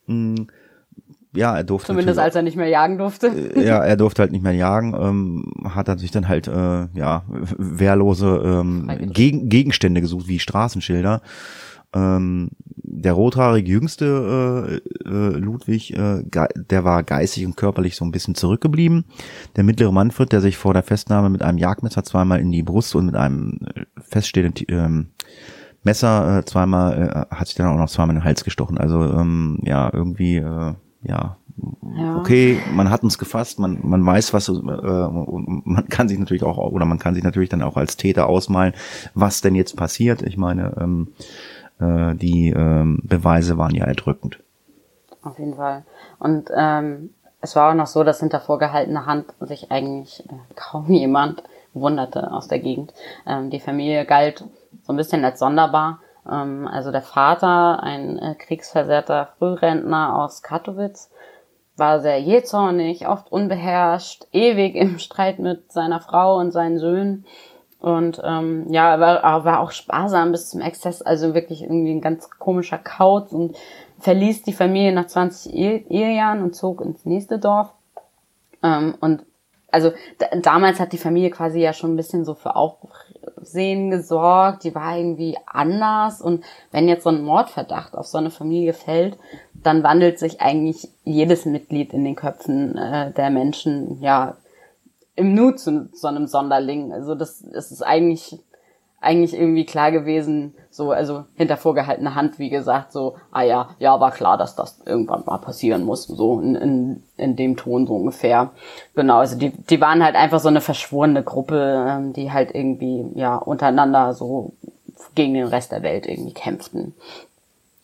[SPEAKER 2] mh, ja, er durfte.
[SPEAKER 1] Zumindest als er nicht mehr jagen durfte.
[SPEAKER 2] Äh, ja, er durfte halt nicht mehr jagen, ähm, hat er sich dann halt, äh, ja, wehrlose ähm, Gegen Gegenstände gesucht, wie Straßenschilder. Ähm, der rothaarige jüngste äh, äh, Ludwig, äh, der war geistig und körperlich so ein bisschen zurückgeblieben. Der mittlere Manfred, der sich vor der Festnahme mit einem Jagdmesser zweimal in die Brust und mit einem äh, feststehenden ähm, Messer äh, zweimal, äh, hat sich dann auch noch zweimal in den Hals gestochen. Also ähm, ja, irgendwie äh, ja, ja, okay, man hat uns gefasst, man, man weiß, was, äh, und man kann sich natürlich auch, oder man kann sich natürlich dann auch als Täter ausmalen, was denn jetzt passiert. Ich meine, ähm, äh, die ähm, Beweise waren ja erdrückend.
[SPEAKER 1] Auf jeden Fall. Und ähm, es war auch noch so, dass hinter vorgehaltener Hand sich eigentlich äh, kaum (laughs) jemand wunderte aus der Gegend. Ähm, die Familie galt so ein bisschen als sonderbar ähm, also der Vater, ein äh, kriegsversehrter Frührentner aus Katowice, war sehr jähzornig, oft unbeherrscht, ewig im Streit mit seiner Frau und seinen Söhnen. Und ähm, ja, war, war auch sparsam bis zum Exzess, also wirklich irgendwie ein ganz komischer Kauz und verließ die Familie nach 20 Ehejahren und zog ins nächste Dorf. Ähm, und also damals hat die Familie quasi ja schon ein bisschen so für Aufsehen gesorgt, die war irgendwie anders und wenn jetzt so ein Mordverdacht auf so eine Familie fällt, dann wandelt sich eigentlich jedes Mitglied in den Köpfen äh, der Menschen ja im Nu zu so einem Sonderling. Also das, das ist eigentlich eigentlich irgendwie klar gewesen, so, also hinter vorgehaltener Hand, wie gesagt, so, ah ja, ja, war klar, dass das irgendwann mal passieren muss, so in, in, in dem Ton so ungefähr. Genau, also die, die waren halt einfach so eine verschworene Gruppe, ähm, die halt irgendwie, ja, untereinander so gegen den Rest der Welt irgendwie kämpften.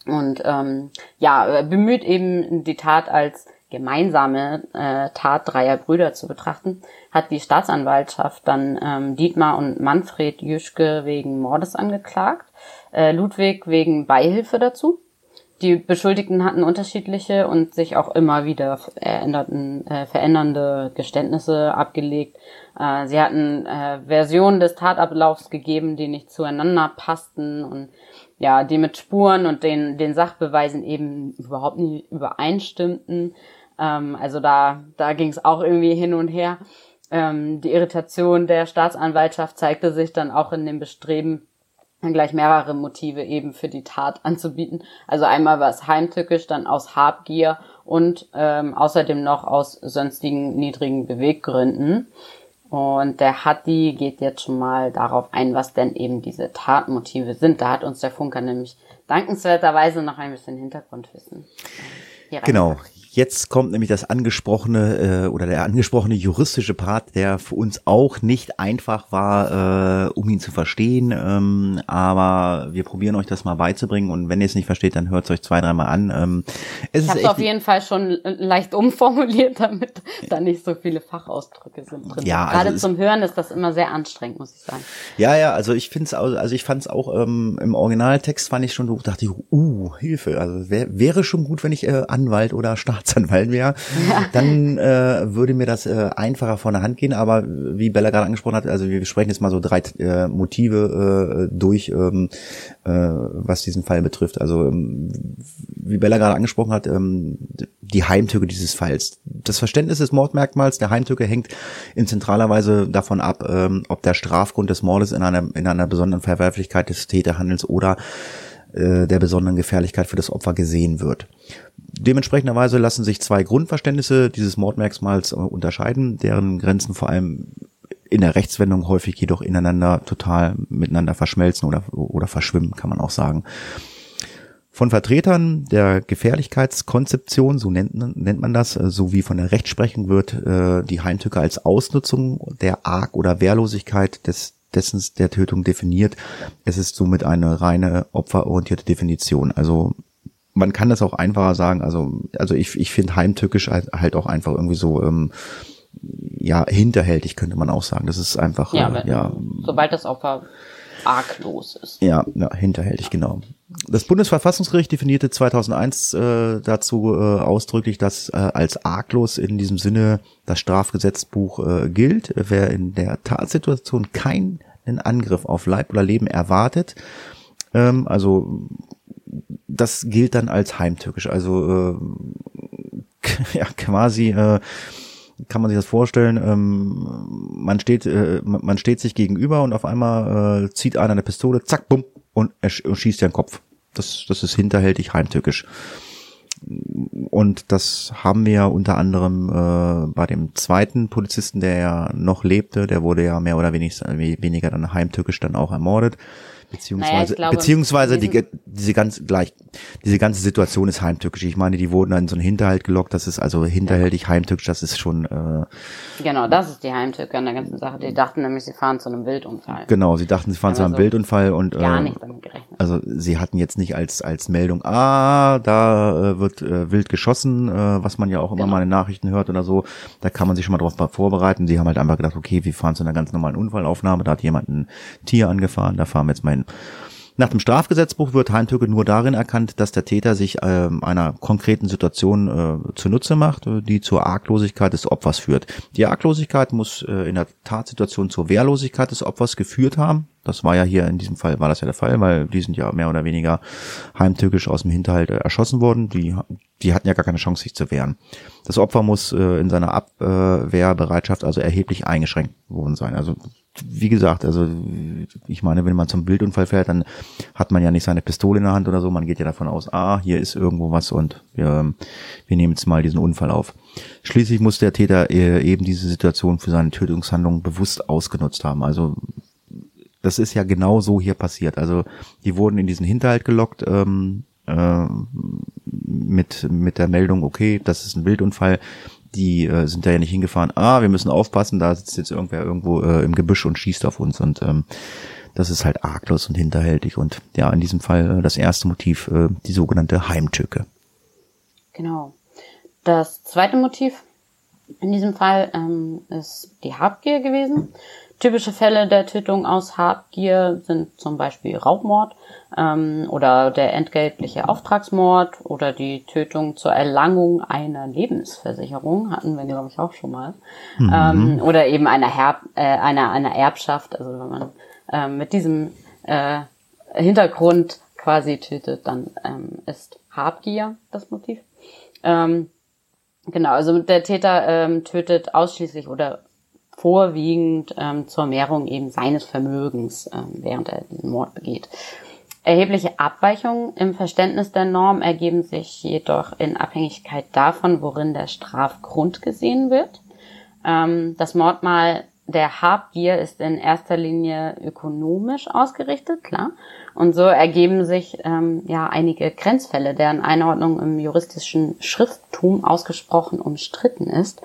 [SPEAKER 1] Und ähm, ja, bemüht eben die Tat als gemeinsame äh, Tat dreier Brüder zu betrachten, hat die Staatsanwaltschaft dann ähm, Dietmar und Manfred Jüschke wegen Mordes angeklagt, äh, Ludwig wegen Beihilfe dazu. Die Beschuldigten hatten unterschiedliche und sich auch immer wieder veränderten, äh, verändernde Geständnisse abgelegt. Äh, sie hatten äh, Versionen des Tatablaufs gegeben, die nicht zueinander passten und ja, die mit Spuren und den, den Sachbeweisen eben überhaupt nicht übereinstimmten. Ähm, also da, da ging es auch irgendwie hin und her. Ähm, die Irritation der Staatsanwaltschaft zeigte sich dann auch in dem Bestreben, gleich mehrere Motive eben für die Tat anzubieten. Also einmal war es heimtückisch, dann aus Habgier und ähm, außerdem noch aus sonstigen niedrigen Beweggründen. Und der Hatti geht jetzt schon mal darauf ein, was denn eben diese Tatmotive sind. Da hat uns der Funker nämlich dankenswerterweise noch ein bisschen Hintergrundwissen.
[SPEAKER 2] Genau, Jetzt kommt nämlich das angesprochene äh, oder der angesprochene juristische Part, der für uns auch nicht einfach war, äh, um ihn zu verstehen. Ähm, aber wir probieren euch das mal beizubringen und wenn ihr es nicht versteht, dann hört es euch zwei, dreimal an. Ähm,
[SPEAKER 1] es ich habe es auf jeden Fall schon leicht umformuliert, (laughs) damit da nicht so viele Fachausdrücke sind drin. Ja, Gerade also zum Hören ist das immer sehr anstrengend, muss ich sagen.
[SPEAKER 2] Ja, ja, also ich finde es also ich fand es auch ähm, im Originaltext fand ich schon, dachte ich, uh, Hilfe. Also wär, wäre schon gut, wenn ich äh, Anwalt oder Staat Staatsanwalt wäre, ja. dann äh, würde mir das äh, einfacher von der Hand gehen. Aber wie Bella gerade angesprochen hat, also wir sprechen jetzt mal so drei äh, Motive äh, durch, ähm, äh, was diesen Fall betrifft. Also ähm, wie Bella gerade angesprochen hat, ähm, die Heimtücke dieses Falls. Das Verständnis des Mordmerkmals der Heimtücke hängt in zentraler Weise davon ab, ähm, ob der Strafgrund des Mordes in einer, in einer besonderen Verwerflichkeit des Täterhandels oder äh, der besonderen Gefährlichkeit für das Opfer gesehen wird. Dementsprechenderweise lassen sich zwei Grundverständnisse dieses Mordmerkmals äh, unterscheiden, deren Grenzen vor allem in der Rechtswendung häufig jedoch ineinander total miteinander verschmelzen oder, oder verschwimmen, kann man auch sagen. Von Vertretern der Gefährlichkeitskonzeption, so nennt, nennt man das, äh, sowie von der Rechtsprechung wird äh, die Heimtücke als Ausnutzung der Arg- oder Wehrlosigkeit des dessen der Tötung definiert. Es ist somit eine reine opferorientierte Definition. Also man kann das auch einfacher sagen. Also also ich ich finde heimtückisch halt, halt auch einfach irgendwie so ähm, ja hinterhältig könnte man auch sagen. Das ist einfach
[SPEAKER 1] ja, äh, ja sobald das Opfer arglos ist.
[SPEAKER 2] Ja, ja hinterhältig genau. Das Bundesverfassungsgericht definierte 2001 äh, dazu äh, ausdrücklich, dass äh, als arglos in diesem Sinne das Strafgesetzbuch äh, gilt. Wer in der Tatsituation keinen Angriff auf Leib oder Leben erwartet, ähm, also das gilt dann als heimtückisch. Also äh, (laughs) ja quasi äh, kann man sich das vorstellen, ähm, man steht, äh, man steht sich gegenüber und auf einmal äh, zieht einer eine Pistole, zack, bumm, und er schießt dir den Kopf. Das, das ist hinterhältig heimtückisch. Und das haben wir ja unter anderem äh, bei dem zweiten Polizisten, der ja noch lebte, der wurde ja mehr oder weniger, weniger dann heimtückisch dann auch ermordet beziehungsweise naja, glaube, beziehungsweise die, diese ganz gleich diese ganze Situation ist heimtückisch. Ich meine, die wurden dann in so einen Hinterhalt gelockt. Das ist also hinterhältig heimtückisch. Das ist schon äh,
[SPEAKER 1] genau. Das ist die Heimtücke an der ganzen Sache. Die dachten nämlich, sie fahren zu einem Wildunfall.
[SPEAKER 2] Genau, sie dachten, sie fahren zu einem so Wildunfall und äh, gar nicht damit gerechnet. Also sie hatten jetzt nicht als als Meldung, ah, da äh, wird äh, wild geschossen, äh, was man ja auch immer genau. mal in Nachrichten hört oder so. Da kann man sich schon mal drauf vorbereiten. Sie haben halt einfach gedacht, okay, wir fahren zu einer ganz normalen Unfallaufnahme. Da hat jemand ein Tier angefahren. Da fahren wir jetzt mal hin. Nach dem Strafgesetzbuch wird Heimtücke nur darin erkannt, dass der Täter sich äh, einer konkreten Situation äh, zunutze macht, äh, die zur Arglosigkeit des Opfers führt. Die Arglosigkeit muss äh, in der Tatsituation zur Wehrlosigkeit des Opfers geführt haben. Das war ja hier in diesem Fall war das ja der Fall, weil die sind ja mehr oder weniger heimtückisch aus dem Hinterhalt äh, erschossen worden. Die, die hatten ja gar keine Chance, sich zu wehren. Das Opfer muss äh, in seiner Abwehrbereitschaft also erheblich eingeschränkt worden sein. Also wie gesagt, also ich meine, wenn man zum Bildunfall fährt, dann hat man ja nicht seine Pistole in der Hand oder so. Man geht ja davon aus, ah, hier ist irgendwo was und wir, wir nehmen jetzt mal diesen Unfall auf. Schließlich muss der Täter äh, eben diese Situation für seine Tötungshandlung bewusst ausgenutzt haben. Also das ist ja genau so hier passiert. Also die wurden in diesen Hinterhalt gelockt ähm, äh, mit mit der Meldung, okay, das ist ein Bildunfall die äh, sind da ja nicht hingefahren, ah, wir müssen aufpassen, da sitzt jetzt irgendwer irgendwo äh, im Gebüsch und schießt auf uns und ähm, das ist halt arglos und hinterhältig und ja, in diesem Fall äh, das erste Motiv, äh, die sogenannte Heimtücke.
[SPEAKER 1] Genau. Das zweite Motiv in diesem Fall ähm, ist die Habgier gewesen. Typische Fälle der Tötung aus Habgier sind zum Beispiel Raubmord ähm, oder der entgeltliche Auftragsmord oder die Tötung zur Erlangung einer Lebensversicherung, hatten wir, glaube ich, auch schon mal. Mhm. Ähm, oder eben einer, Herb, äh, einer, einer Erbschaft, also wenn man äh, mit diesem äh, Hintergrund quasi tötet, dann ähm, ist Habgier das Motiv. Ähm, genau, also der Täter ähm, tötet ausschließlich oder vorwiegend ähm, zur Mehrung eben seines Vermögens, ähm, während er diesen Mord begeht. Erhebliche Abweichungen im Verständnis der Norm ergeben sich jedoch in Abhängigkeit davon, worin der Strafgrund gesehen wird. Ähm, das Mordmal der Habgier ist in erster Linie ökonomisch ausgerichtet, klar. Und so ergeben sich ähm, ja einige Grenzfälle, deren Einordnung im juristischen Schrifttum ausgesprochen umstritten ist.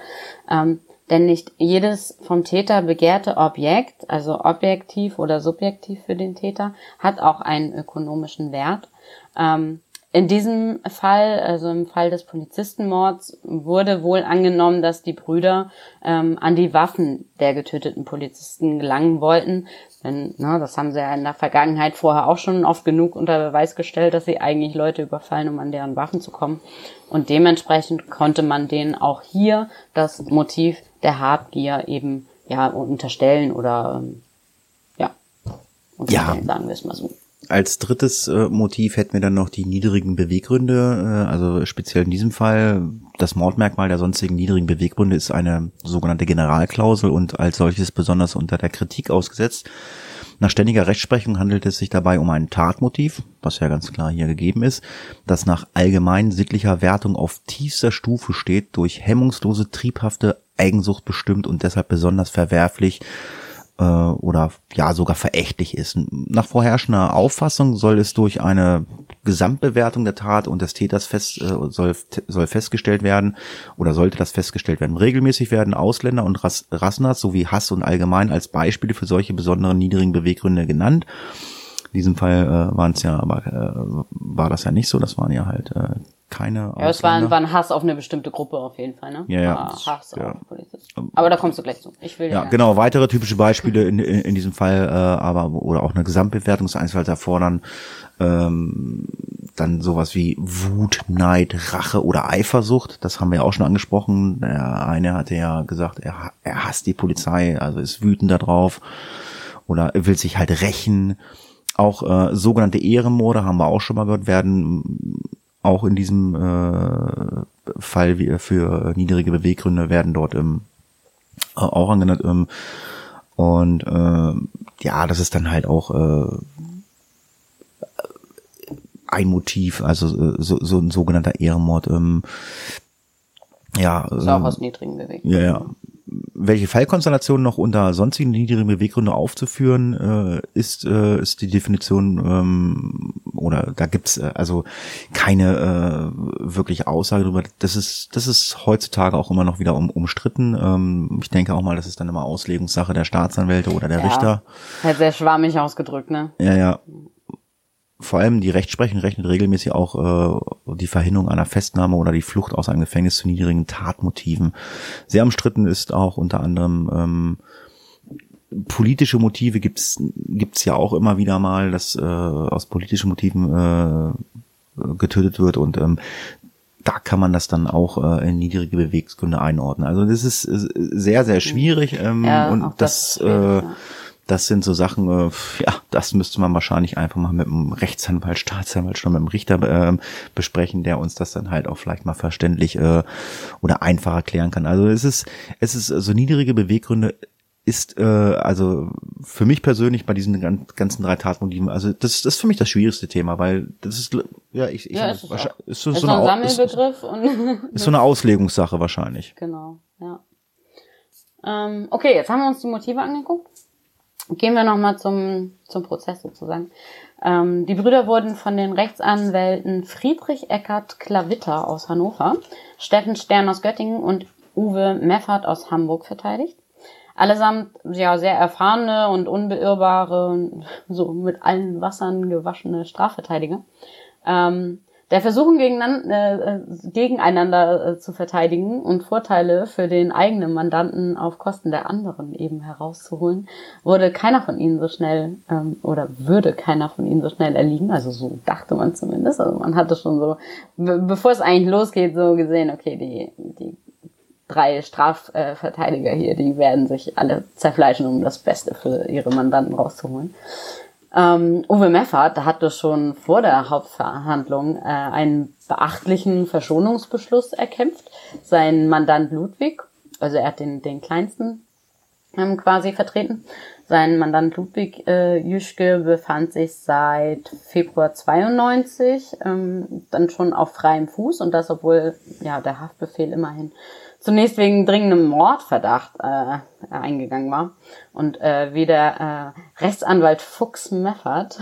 [SPEAKER 1] Ähm, denn nicht jedes vom Täter begehrte Objekt, also objektiv oder subjektiv für den Täter, hat auch einen ökonomischen Wert. Ähm, in diesem Fall, also im Fall des Polizistenmords, wurde wohl angenommen, dass die Brüder ähm, an die Waffen der getöteten Polizisten gelangen wollten. Denn ne, das haben sie ja in der Vergangenheit vorher auch schon oft genug unter Beweis gestellt, dass sie eigentlich Leute überfallen, um an deren Waffen zu kommen. Und dementsprechend konnte man denen auch hier das Motiv der Habgier eben ja unterstellen oder ähm, ja
[SPEAKER 2] unterstellen, ja. sagen wir es mal so. Als drittes äh, Motiv hätten wir dann noch die niedrigen Beweggründe, äh, also speziell in diesem Fall das Mordmerkmal der sonstigen niedrigen Beweggründe ist eine sogenannte Generalklausel und als solches besonders unter der Kritik ausgesetzt. Nach ständiger Rechtsprechung handelt es sich dabei um ein Tatmotiv, was ja ganz klar hier gegeben ist, das nach allgemein sittlicher Wertung auf tiefster Stufe steht, durch hemmungslose, triebhafte Eigensucht bestimmt und deshalb besonders verwerflich äh, oder ja sogar verächtlich ist. Nach vorherrschender Auffassung soll es durch eine Gesamtbewertung der Tat und des Täters fest, äh, soll, soll festgestellt werden oder sollte das festgestellt werden. Regelmäßig werden Ausländer und Rass, Rassenhass sowie Hass und allgemein als Beispiele für solche besonderen niedrigen Beweggründe genannt. In diesem Fall äh, waren es ja, aber äh, war das ja nicht so. Das waren ja halt äh, keine.
[SPEAKER 1] Ja, es war ein, war ein Hass auf eine bestimmte Gruppe auf jeden Fall, ne?
[SPEAKER 2] Ja, ja.
[SPEAKER 1] Hass ja. auf Polizisten. Aber da kommst du gleich zu. Ich will
[SPEAKER 2] ja. Ja, genau. Weitere typische Beispiele in, in, in diesem Fall, äh, aber oder auch eine Gesamtbewertung des Einzelfalls erfordern ähm, dann sowas wie Wut, Neid, Rache oder Eifersucht. Das haben wir ja auch schon angesprochen. Der eine hatte ja gesagt, er, er hasst die Polizei, also ist wütend darauf oder will sich halt rächen. Auch äh, sogenannte Ehrenmorde haben wir auch schon mal gehört, werden auch in diesem äh, Fall wie für niedrige Beweggründe werden dort ähm, auch angenannt. Ähm, und äh, ja, das ist dann halt auch äh, ein Motiv, also äh, so, so ein sogenannter Ehrenmord. Ähm, ja,
[SPEAKER 1] ist auch ähm, aus niedrigen Beweggründen.
[SPEAKER 2] Ja, ja welche Fallkonstellation noch unter sonstigen niedrigen Beweggründe aufzuführen, äh, ist, äh, ist die Definition ähm, oder da gibt's äh, also keine äh, wirkliche Aussage darüber. Das ist, das ist heutzutage auch immer noch wieder um, umstritten. Ähm, ich denke auch mal, das ist dann immer Auslegungssache der Staatsanwälte oder der
[SPEAKER 1] ja,
[SPEAKER 2] Richter.
[SPEAKER 1] Halt sehr schwammig ausgedrückt, ne?
[SPEAKER 2] Ja, ja vor allem die Rechtsprechung rechnet regelmäßig auch äh, die Verhinderung einer Festnahme oder die Flucht aus einem Gefängnis zu niedrigen Tatmotiven. Sehr umstritten ist auch unter anderem ähm, politische Motive gibt's gibt's ja auch immer wieder mal, dass äh, aus politischen Motiven äh, getötet wird und ähm, da kann man das dann auch äh, in niedrige Beweggründe einordnen. Also das ist sehr, sehr schwierig ähm, ja, und das, das äh, ja das sind so Sachen, äh, ja, das müsste man wahrscheinlich einfach mal mit einem Rechtsanwalt, Staatsanwalt, schon mit einem Richter äh, besprechen, der uns das dann halt auch vielleicht mal verständlich äh, oder einfach erklären kann. Also es ist, es ist so niedrige Beweggründe ist äh, also für mich persönlich bei diesen ganzen drei Tatmotiven, also das, das ist für mich das schwierigste Thema, weil das ist ja ich, ich
[SPEAKER 1] Ja,
[SPEAKER 2] ist,
[SPEAKER 1] ist
[SPEAKER 2] ist so,
[SPEAKER 1] ist
[SPEAKER 2] so
[SPEAKER 1] ein
[SPEAKER 2] eine, ist,
[SPEAKER 1] Sammelbegriff und (laughs)
[SPEAKER 2] ist so eine Auslegungssache wahrscheinlich.
[SPEAKER 1] Genau, ja. Ähm, okay, jetzt haben wir uns die Motive angeguckt. Gehen wir nochmal zum, zum Prozess sozusagen. Ähm, die Brüder wurden von den Rechtsanwälten Friedrich Eckert Klavitter aus Hannover, Steffen Stern aus Göttingen und Uwe Meffert aus Hamburg verteidigt. Allesamt ja sehr erfahrene und unbeirrbare, so mit allen Wassern gewaschene Strafverteidiger. Ähm, der Versuchen gegeneinander, äh, gegeneinander äh, zu verteidigen und Vorteile für den eigenen Mandanten auf Kosten der anderen eben herauszuholen, wurde keiner von ihnen so schnell ähm, oder würde keiner von ihnen so schnell erliegen. Also so dachte man zumindest. Also man hatte schon so, be bevor es eigentlich losgeht, so gesehen, okay, die, die drei Strafverteidiger hier, die werden sich alle zerfleischen, um das Beste für ihre Mandanten rauszuholen. Ähm, Uwe Meffert hatte schon vor der Hauptverhandlung äh, einen beachtlichen Verschonungsbeschluss erkämpft. Sein Mandant Ludwig, also er hat den, den kleinsten ähm, quasi vertreten. Sein Mandant Ludwig äh, Jüschke befand sich seit Februar 92 ähm, dann schon auf freiem Fuß und das, obwohl ja der Haftbefehl immerhin zunächst wegen dringendem Mordverdacht äh, eingegangen war. Und äh, wie der äh, Rechtsanwalt Fuchs Meffert,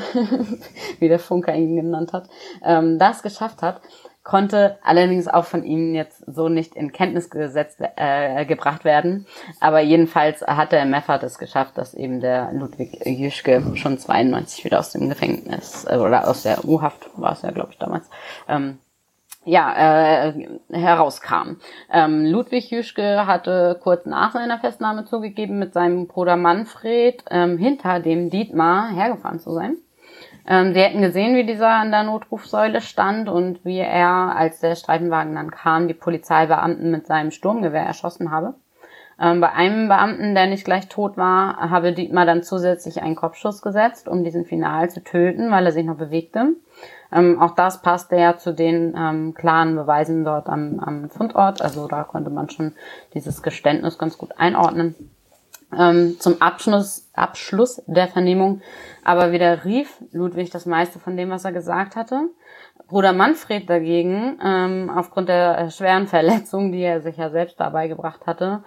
[SPEAKER 1] (laughs) wie der Funker ihn genannt hat, ähm, das geschafft hat, konnte allerdings auch von ihm jetzt so nicht in Kenntnis gesetzt äh, gebracht werden. Aber jedenfalls hat der Meffert es geschafft, dass eben der Ludwig Jüschke schon 92 wieder aus dem Gefängnis äh, oder aus der U-Haft war es ja, glaube ich, damals, ähm, ja, äh, herauskam. Ähm, Ludwig Jüschke hatte kurz nach seiner Festnahme zugegeben, mit seinem Bruder Manfred ähm, hinter dem Dietmar hergefahren zu sein. Ähm, sie hätten gesehen, wie dieser an der Notrufsäule stand und wie er, als der Streifenwagen dann kam, die Polizeibeamten mit seinem Sturmgewehr erschossen habe. Ähm, bei einem Beamten, der nicht gleich tot war, habe Dietmar dann zusätzlich einen Kopfschuss gesetzt, um diesen final zu töten, weil er sich noch bewegte. Ähm, auch das passte ja zu den ähm, klaren Beweisen dort am, am Fundort. Also da konnte man schon dieses Geständnis ganz gut einordnen. Ähm, zum Abschluss, Abschluss der Vernehmung aber wieder rief Ludwig das meiste von dem, was er gesagt hatte. Bruder Manfred dagegen, ähm, aufgrund der schweren Verletzungen, die er sich ja selbst dabei gebracht hatte,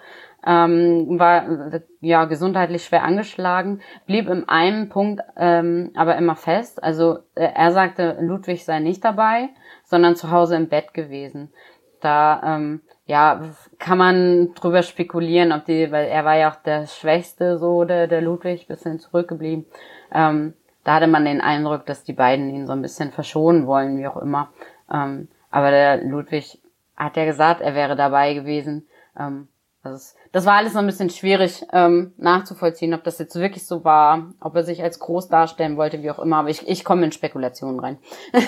[SPEAKER 1] ähm, war ja gesundheitlich schwer angeschlagen, blieb in einem Punkt ähm, aber immer fest. Also äh, er sagte, Ludwig sei nicht dabei, sondern zu Hause im Bett gewesen. Da ähm, ja kann man drüber spekulieren, ob die, weil er war ja auch der Schwächste, so der, der Ludwig, bisschen zurückgeblieben. Ähm, da hatte man den Eindruck, dass die beiden ihn so ein bisschen verschonen wollen, wie auch immer. Ähm, aber der Ludwig hat ja gesagt, er wäre dabei gewesen. Ähm, das, das war alles noch ein bisschen schwierig ähm, nachzuvollziehen, ob das jetzt wirklich so war, ob er sich als groß darstellen wollte, wie auch immer. Aber ich, ich komme in Spekulationen rein. (laughs)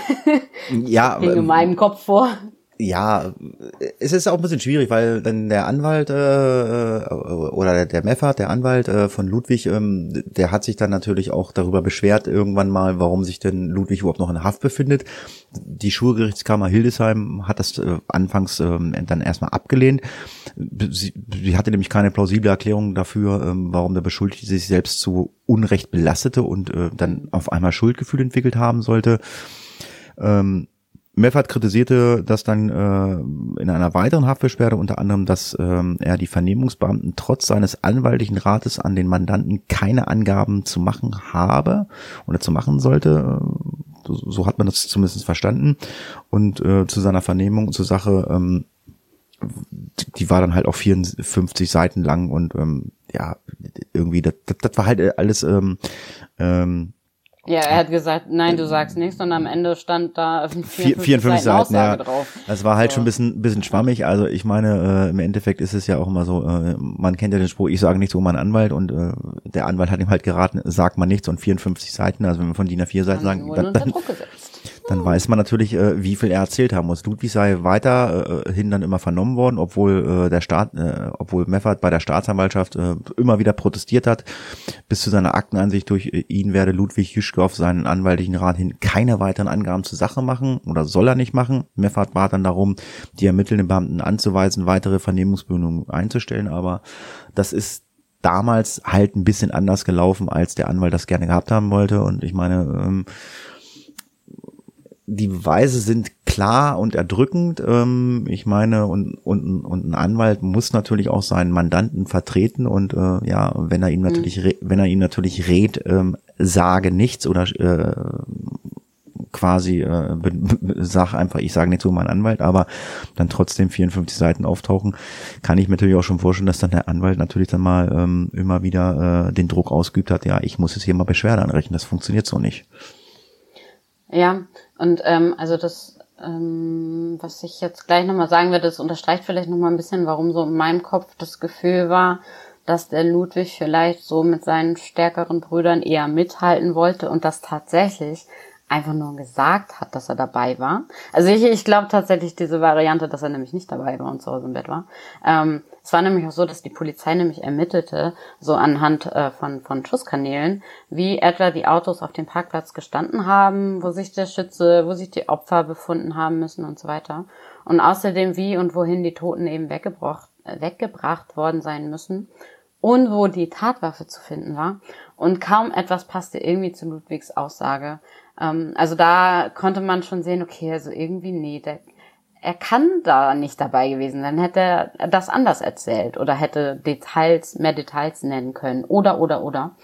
[SPEAKER 2] Ja,
[SPEAKER 1] Ging in
[SPEAKER 2] ähm,
[SPEAKER 1] meinem Kopf vor.
[SPEAKER 2] Ja, es ist auch ein bisschen schwierig, weil dann der Anwalt äh, äh, oder der, der Meffert, der Anwalt äh, von Ludwig, ähm, der hat sich dann natürlich auch darüber beschwert irgendwann mal, warum sich denn Ludwig überhaupt noch in Haft befindet. Die Schulgerichtskammer Hildesheim hat das äh, anfangs ähm, dann erstmal abgelehnt. Sie, sie hatte nämlich keine plausible Erklärung dafür, ähm, warum der Beschuldigte sich selbst zu Unrecht belastete und äh, dann auf einmal Schuldgefühl entwickelt haben sollte. Ähm, Meffert kritisierte das dann äh, in einer weiteren Haftbeschwerde unter anderem, dass ähm, er die Vernehmungsbeamten trotz seines anwaltlichen Rates an den Mandanten keine Angaben zu machen habe oder zu machen sollte. So, so hat man das zumindest verstanden. Und äh, zu seiner Vernehmung zur Sache, ähm, die, die war dann halt auch 54 Seiten lang und ähm, ja, irgendwie, das, das, das war halt alles ähm, ähm,
[SPEAKER 1] Ja, er hat gesagt, nein, du sagst nichts und am Ende stand da 54,
[SPEAKER 2] 54
[SPEAKER 1] Seiten
[SPEAKER 2] Seiten, ja.
[SPEAKER 1] Drauf.
[SPEAKER 2] Das war halt
[SPEAKER 1] So.
[SPEAKER 2] schon ein bisschen, bisschen schwammig. Also ich meine, äh, im Endeffekt ist es ja auch immer so, äh, man kennt ja den Spruch, ich sage nichts um meinen Anwalt und äh, der Anwalt hat ihm halt geraten, sagt man nichts und 54 Seiten, also wenn wir von DIN A4 Seiten sagen, dann, dann,
[SPEAKER 1] gesetzt.
[SPEAKER 2] Dann weiß man natürlich, äh, wie viel er erzählt haben muss. Ludwig sei weiter äh, dann immer vernommen worden, obwohl äh, der Staat, äh, obwohl Meffert bei der Staatsanwaltschaft äh, immer wieder protestiert hat. Bis zu seiner Aktenansicht durch äh, ihn werde Ludwig Jüschke auf seinen anwaltlichen Rat hin keine weiteren Angaben zur Sache machen oder soll er nicht machen. Meffert bat dann darum, die ermittelnden Beamten anzuweisen, weitere Vernehmungsbemühungen einzustellen, aber das ist damals halt ein bisschen anders gelaufen, als der Anwalt das gerne gehabt haben wollte. Und ich meine, ähm, die Beweise sind klar und erdrückend. Ähm, ich meine, und, und, und ein Anwalt muss natürlich auch seinen Mandanten vertreten und äh, ja, wenn er ihm natürlich, mhm. wenn er ihm natürlich rät, ähm, sage nichts oder äh, quasi äh, sag einfach, ich sage nicht so mein Anwalt, aber dann trotzdem 54 Seiten auftauchen, kann ich mir natürlich auch schon vorstellen, dass dann der Anwalt natürlich dann mal ähm, immer wieder äh, den Druck ausgeübt hat, ja, ich muss jetzt hier mal Beschwerde anrechnen, das funktioniert so nicht.
[SPEAKER 1] Ja, und ähm, also das, ähm, was ich jetzt gleich nochmal sagen werde, das unterstreicht vielleicht nochmal ein bisschen, warum so in meinem Kopf das Gefühl war, dass der Ludwig vielleicht so mit seinen stärkeren Brüdern eher mithalten wollte und das tatsächlich einfach nur gesagt hat, dass er dabei war. Also ich, ich glaube tatsächlich diese Variante, dass er nämlich nicht dabei war und zu Hause im Bett war. Ähm, es war nämlich auch so, dass die Polizei nämlich ermittelte, so anhand äh, von, von Schusskanälen, wie etwa die Autos auf dem Parkplatz gestanden haben, wo sich der Schütze, wo sich die Opfer befunden haben müssen und so weiter. Und außerdem wie und wohin die Toten eben weggebracht, weggebracht worden sein müssen und wo die Tatwaffe zu finden war. Und kaum etwas passte irgendwie zu Ludwigs Aussage. Ähm, also da konnte man schon sehen, okay, also irgendwie, nee, der, er kann da nicht dabei gewesen sein, hätte er das anders erzählt oder hätte Details, mehr Details nennen können oder, oder, oder.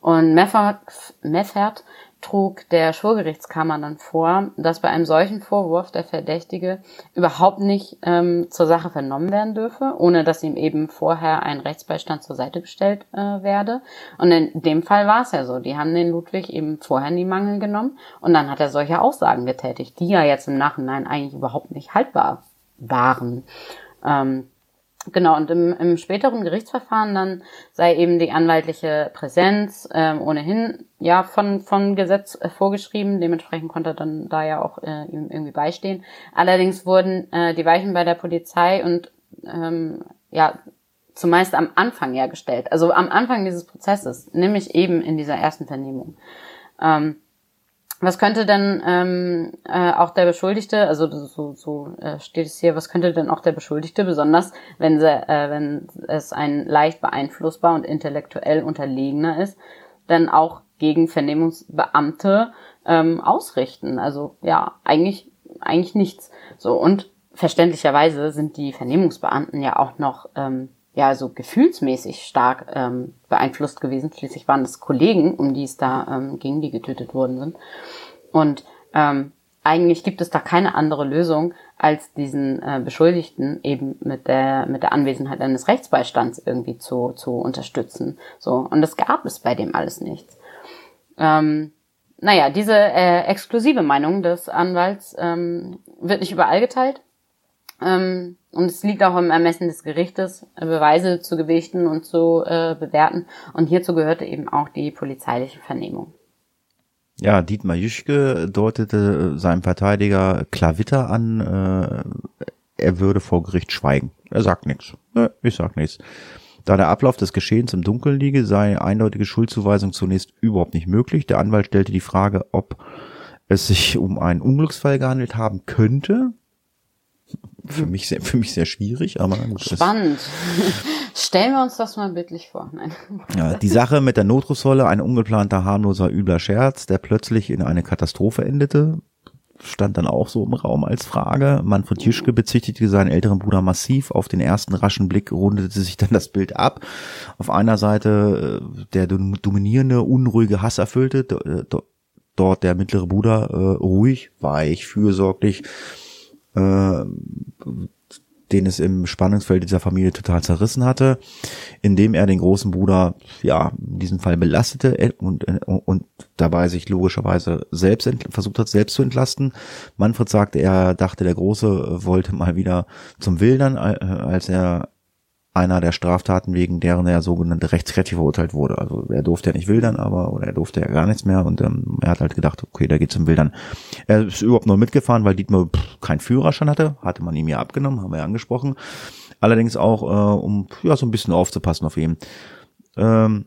[SPEAKER 1] Und Meffert, Meffert trug der Schwurgerichtskammer dann vor, dass bei einem solchen Vorwurf der Verdächtige überhaupt nicht ähm, zur Sache vernommen werden dürfe, ohne dass ihm eben vorher ein Rechtsbeistand zur Seite gestellt äh, werde. Und in dem Fall war es ja so. Die haben den Ludwig eben vorher in die Mangel genommen und dann hat er solche Aussagen getätigt, die ja jetzt im Nachhinein eigentlich überhaupt nicht haltbar waren. Ähm, Genau, und im, im späteren Gerichtsverfahren dann sei eben die anwaltliche Präsenz ähm, ohnehin ja von, von Gesetz äh, vorgeschrieben. Dementsprechend konnte er dann da ja auch äh, ihm irgendwie beistehen. Allerdings wurden äh, die Weichen bei der Polizei und ähm, ja zumeist am Anfang hergestellt. Also am Anfang dieses Prozesses, nämlich eben in dieser ersten Vernehmung. Ähm, was könnte denn ähm, äh, auch der Beschuldigte, also so, so äh, steht es hier, was könnte denn auch der Beschuldigte, besonders wenn, sie, äh, wenn es ein leicht beeinflussbar und intellektuell unterlegener ist, dann auch gegen Vernehmungsbeamte ähm, ausrichten? Also ja, eigentlich, eigentlich nichts. So, und verständlicherweise sind die Vernehmungsbeamten ja auch noch ähm, ja so gefühlsmäßig stark ähm, beeinflusst gewesen. Schließlich waren es Kollegen, um die es da ähm, ging, die getötet worden sind. Und ähm, eigentlich gibt es da keine andere Lösung, als diesen äh, Beschuldigten eben mit der mit der Anwesenheit eines Rechtsbeistands irgendwie zu zu unterstützen. So und das gab es bei dem alles nichts. Ähm, naja, diese äh, exklusive Meinung des Anwalts ähm, wird nicht überall geteilt. Ähm, und es liegt auch im Ermessen des Gerichtes, äh, Beweise zu gewichten und zu äh, bewerten. Und hierzu gehörte eben auch die polizeiliche Vernehmung.
[SPEAKER 2] Ja, Dietmar Jüschke deutete seinem Verteidiger Klavitter an, äh, er würde vor Gericht schweigen. Er sagt nichts. Ne, ich sag nichts. Da der Ablauf des Geschehens im Dunkeln liege, sei eindeutige Schuldzuweisung zunächst überhaupt nicht möglich. Der Anwalt stellte die Frage, ob es sich um einen Unglücksfall gehandelt haben könnte für mich sehr, für mich sehr schwierig, aber
[SPEAKER 1] gut, spannend. (laughs) Stellen wir uns das mal bildlich vor. Nein.
[SPEAKER 2] Ja, die Sache mit der Notrufsrolle, ein ungeplanter, harmloser, übler Scherz, der plötzlich in eine Katastrophe endete, stand dann auch so im Raum als Frage. Manfred Jischke bezichtigte seinen älteren Bruder massiv. Auf den ersten raschen Blick rundete sich dann das Bild ab. Auf einer Seite äh, der dominierende, unruhige, hasserfüllte, äh, dort der mittlere Bruder äh, ruhig, weich, fürsorglich, äh, den es im Spannungsfeld dieser Familie total zerrissen hatte, indem er den großen Bruder, ja, in diesem Fall belastete äh, und, äh, und dabei sich logischerweise selbst versucht hat, selbst zu entlasten. Manfred sagte, er dachte, der Große wollte mal wieder zum Wildern, äh, als er einer der Straftaten, wegen deren er sogenannte rechtskräftig verurteilt wurde. Also er durfte ja nicht wildern, aber oder er durfte ja gar nichts mehr und ähm, er hat halt gedacht, okay, da geht zum Wildern. Er ist überhaupt nur mitgefahren, weil Dietmar pff, keinen Führerschein hatte, hatte man ihm ja abgenommen, haben wir ja angesprochen. Allerdings auch, äh, um ja so ein bisschen aufzupassen auf ihn. Ähm,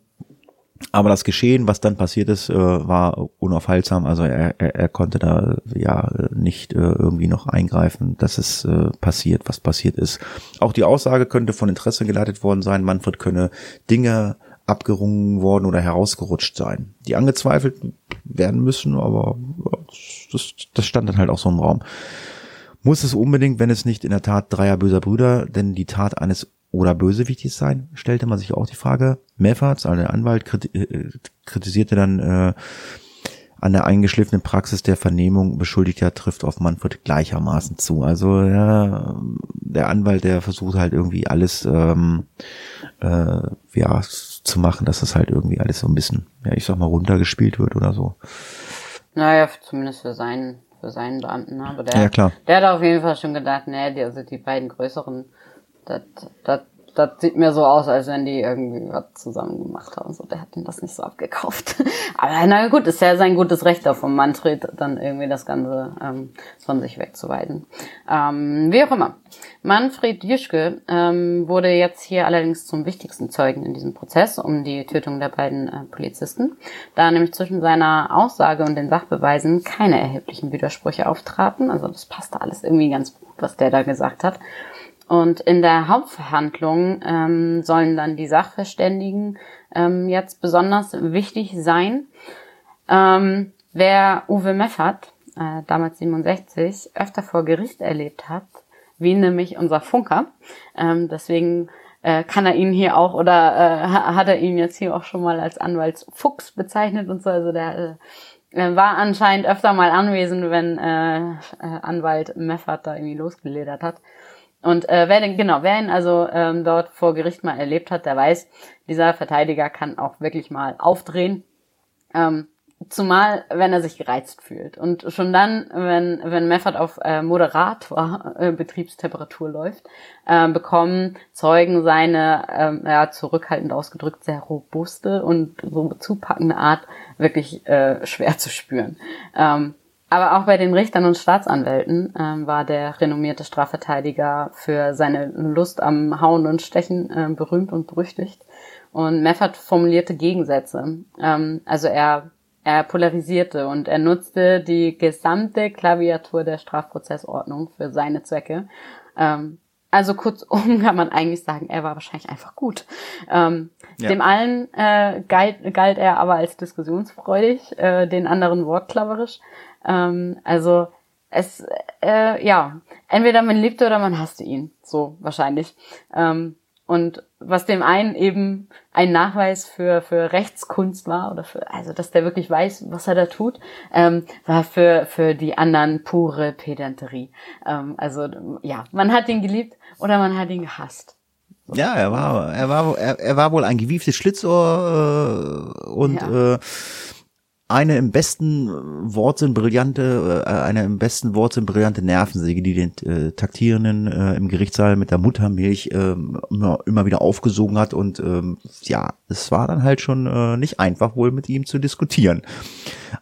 [SPEAKER 2] Aber das Geschehen, was dann passiert ist, äh, war unaufhaltsam. Also er, er, er konnte da ja nicht äh, irgendwie noch eingreifen, dass es äh, passiert, was passiert ist. Auch die Aussage könnte von Interesse geleitet worden sein, Manfred könne Dinge abgerungen worden oder herausgerutscht sein, die angezweifelt werden müssen, aber das, das stand dann halt auch so im Raum. Muss es unbedingt, wenn es nicht in der Tat dreier böser Brüder, denn die Tat eines oder Bösewichtiges sein, stellte man sich auch die Frage. Mefferts, also der Anwalt, äh, kritisierte dann äh, an der eingeschliffenen Praxis der Vernehmung Beschuldigter trifft auf Manfred gleichermaßen zu. Also ja, der Anwalt, der versucht halt irgendwie alles ähm, äh, ja, zu machen, dass das halt irgendwie alles so ein bisschen, ja, ich sag mal, runtergespielt wird oder so.
[SPEAKER 1] Naja, zumindest für seinen, für seinen Beamten. Ne? Aber der,
[SPEAKER 2] ja, klar.
[SPEAKER 1] der hat auf jeden Fall schon gedacht, nee, die, also die beiden größeren das, das, das sieht mir so aus, als wenn die irgendwie was zusammen gemacht haben. So, der hat ihm das nicht so abgekauft. (laughs) Aber na gut, ist ja sein gutes Recht da vom Manfred, dann irgendwie das Ganze ähm, von sich wegzuweisen. Ähm, wie auch immer. Manfred Jüschke ähm, wurde jetzt hier allerdings zum wichtigsten Zeugen in diesem Prozess um die Tötung der beiden äh, Polizisten, da nämlich zwischen seiner Aussage und den Sachbeweisen keine erheblichen Widersprüche auftraten. Also das passte alles irgendwie ganz gut, was der da gesagt hat. Und in der Hauptverhandlung ähm, sollen dann die Sachverständigen ähm, jetzt besonders wichtig sein. Ähm, wer Uwe Meffert, äh, damals 67, öfter vor Gericht erlebt hat, wie nämlich unser Funker, ähm, deswegen äh, kann er ihn hier auch oder äh, hat er ihn jetzt hier auch schon mal als Anwaltsfuchs bezeichnet und so. Also der äh, war anscheinend öfter mal anwesend, wenn äh, äh, Anwalt Meffert da irgendwie losgeledert hat. Und äh, wer denn, genau, wer ihn also ähm, dort vor Gericht mal erlebt hat, der weiß, dieser Verteidiger kann auch wirklich mal aufdrehen. Ähm, zumal, wenn er sich gereizt fühlt. Und schon dann, wenn, wenn Meffert auf äh, Moderator äh, Betriebstemperatur läuft, äh, bekommen Zeugen seine, äh, ja, zurückhaltend ausgedrückt, sehr robuste und so zupackende Art wirklich äh, schwer zu spüren. Ähm, aber auch bei den Richtern und Staatsanwälten ähm, war der renommierte Strafverteidiger für seine Lust am Hauen und Stechen äh, berühmt und berüchtigt. Und Meffert formulierte Gegensätze. Ähm, also er, er polarisierte und er nutzte die gesamte Klaviatur der Strafprozessordnung für seine Zwecke. Ähm, also kurzum (laughs) kann man eigentlich sagen, er war wahrscheinlich einfach gut. Ähm, ja. Dem allen äh, galt, galt er aber als diskussionsfreudig, äh, den anderen wortklaverisch. Ähm, also es, äh, ja, entweder man liebte oder man hasste ihn, so wahrscheinlich. Ähm, und was dem einen eben ein Nachweis für, für Rechtskunst war, oder für, also dass der wirklich weiß, was er da tut, ähm, war für, für die anderen pure Pedanterie. Ähm, also ja, man hat ihn geliebt oder man hat ihn gehasst.
[SPEAKER 2] Ja, er war, er war, er, er war wohl ein gewieftes Schlitzohr äh, und ja. äh, eine im besten Wortsinn brillante, äh, eine im besten Wortsinn brillante Nervensäge, die den äh, Taktierenden äh, im Gerichtssaal mit der Muttermilch äh, immer, immer wieder aufgesogen hat und ähm, ja, es war dann halt schon äh, nicht einfach wohl mit ihm zu diskutieren.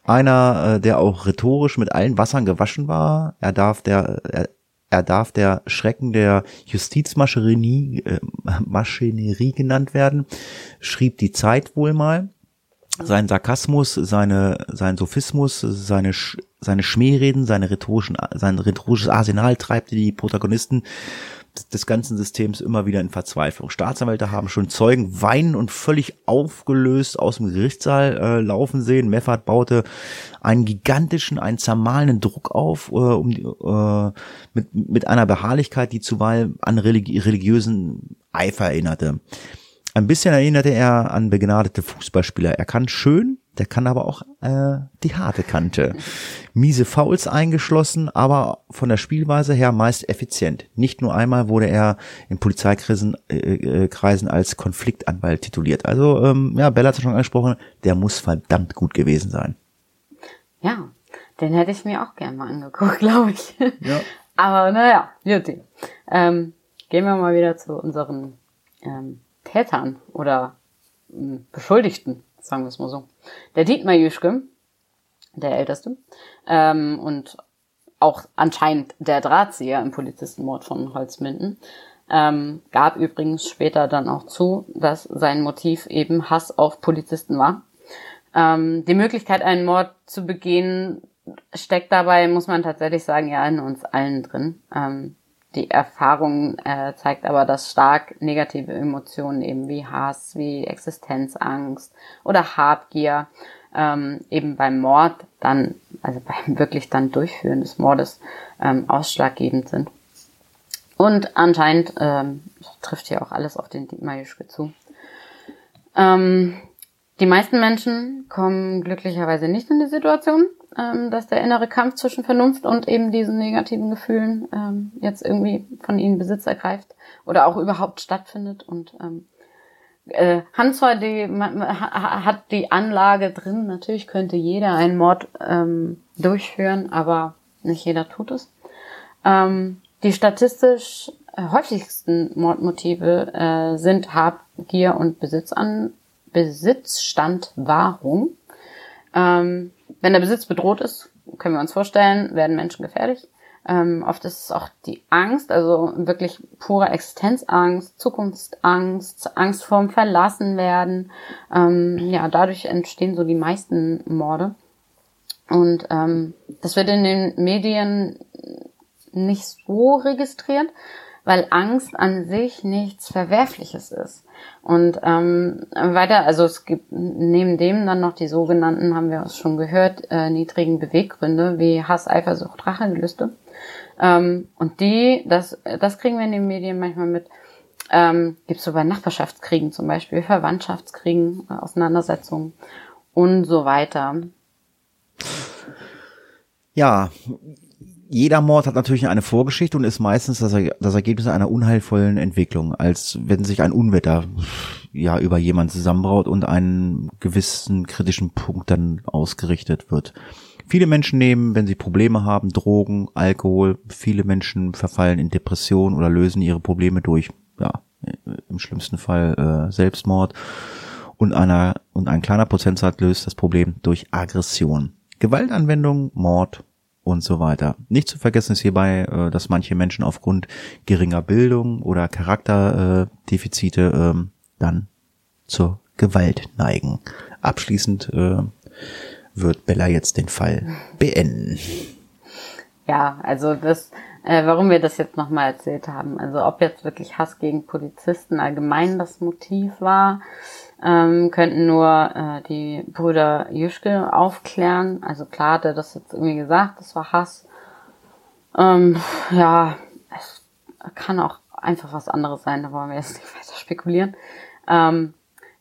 [SPEAKER 2] Einer, äh, der auch rhetorisch mit allen Wassern gewaschen war, er darf der, er, er darf der Schrecken der Justizmaschinerie äh, Maschinerie genannt werden, schrieb die Zeit wohl mal sein Sarkasmus, seine, sein Sophismus, seine, seine Schmähreden, seine rhetorischen, sein rhetorisches Arsenal treibt die Protagonisten des ganzen Systems immer wieder in Verzweiflung. Staatsanwälte haben schon Zeugen weinen und völlig aufgelöst aus dem Gerichtssaal äh, laufen sehen. Meffert baute einen gigantischen, einen zermahlenen Druck auf, äh, um, äh, mit, mit einer Beharrlichkeit, die zuweilen an religi religiösen Eifer erinnerte. Ein bisschen erinnerte er an begnadete Fußballspieler. Er kann schön, der kann aber auch äh, die harte Kante. Miese Fouls eingeschlossen, aber von der Spielweise her meist effizient. Nicht nur einmal wurde er in Polizeikreisen äh, äh, Kreisen als Konfliktanwalt tituliert. Also ähm, ja, Bella hat es schon angesprochen, der muss verdammt gut gewesen sein.
[SPEAKER 1] Ja, den hätte ich mir auch gern mal angeguckt, (laughs) glaube ich. Ja. Aber naja, gut. Ähm, gehen wir mal wieder zu unseren ähm, Tätern oder hm, Beschuldigten, sagen wir es mal so. Der Dietmar Jüschke, der Älteste, ähm, und auch anscheinend der Drahtzieher im Polizistenmord von Holzminden, Ähm, gab übrigens später dann auch zu, dass sein Motiv eben Hass auf Polizisten war. Ähm, die Möglichkeit, einen Mord zu begehen, steckt dabei, muss man tatsächlich sagen, ja in uns allen drin. Ähm, die Erfahrung äh, zeigt aber, dass stark negative Emotionen eben wie Hass, wie Existenzangst oder Habgier ähm, eben beim Mord dann, also beim (laughs) wirklich dann Durchführen des Mordes ähm, ausschlaggebend sind. Und anscheinend ähm, trifft hier auch alles auf den Dietmar Juschke zu. Ähm, die meisten Menschen kommen glücklicherweise nicht in die Situation, ähm, dass der innere Kampf zwischen Vernunft und eben diesen negativen Gefühlen ähm, jetzt irgendwie von ihnen Besitz ergreift oder auch überhaupt stattfindet. Und ähm, äh, Hansor die, hat die Anlage drin. Natürlich könnte jeder einen Mord ähm, durchführen, aber nicht jeder tut es. Ähm, die statistisch häufigsten Mordmotive äh, sind Habgier und Besitz an Besitzstandwahrung. Ähm, wenn der Besitz bedroht ist, können wir uns vorstellen, werden Menschen gefährlich. Ähm, oft ist es auch die Angst, also wirklich pure Existenzangst, Zukunftsangst, Angst vorm Verlassenwerden. Ähm, ja, dadurch entstehen so die meisten Morde. Und ähm, das wird in den Medien nicht so registriert, weil Angst an sich nichts Verwerfliches ist. Und ähm, weiter, also es gibt neben dem dann noch die sogenannten, haben wir es schon gehört, äh, niedrigen Beweggründe wie Hass, Eifersucht, Rachegelüste. Ähm, und die, das, das kriegen wir in den Medien manchmal mit, ähm, gibt so bei Nachbarschaftskriegen zum Beispiel, Verwandtschaftskriegen, äh, Auseinandersetzungen und so weiter.
[SPEAKER 2] Ja, jeder Mord hat natürlich eine Vorgeschichte und ist meistens das, das Ergebnis einer unheilvollen Entwicklung, als wenn sich ein Unwetter ja über jemanden zusammenbraut und einen gewissen kritischen Punkt dann ausgerichtet wird. Viele Menschen nehmen, wenn sie Probleme haben, Drogen, Alkohol. Viele Menschen verfallen in Depression oder lösen ihre Probleme durch, ja, im schlimmsten Fall äh, Selbstmord. Und einer und ein kleiner Prozentsatz löst das Problem durch Aggression. Gewaltanwendung, Mord, und so weiter. Nicht zu vergessen ist hierbei, äh, dass manche Menschen aufgrund geringer Bildung oder Charakterdefizite ähm, dann zur Gewalt neigen. Abschließend äh, wird Bella jetzt den Fall beenden.
[SPEAKER 1] Ja, also das, äh, warum wir das jetzt nochmal erzählt haben. Also ob jetzt wirklich Hass gegen Polizisten allgemein das Motiv war, ähm, könnten nur äh, die Brüder Jüschke aufklären. Also klar hat er das jetzt irgendwie gesagt, das war Hass. Ähm, ja, es kann auch einfach was anderes sein, da wollen wir jetzt nicht (laughs) weiter spekulieren. Ähm,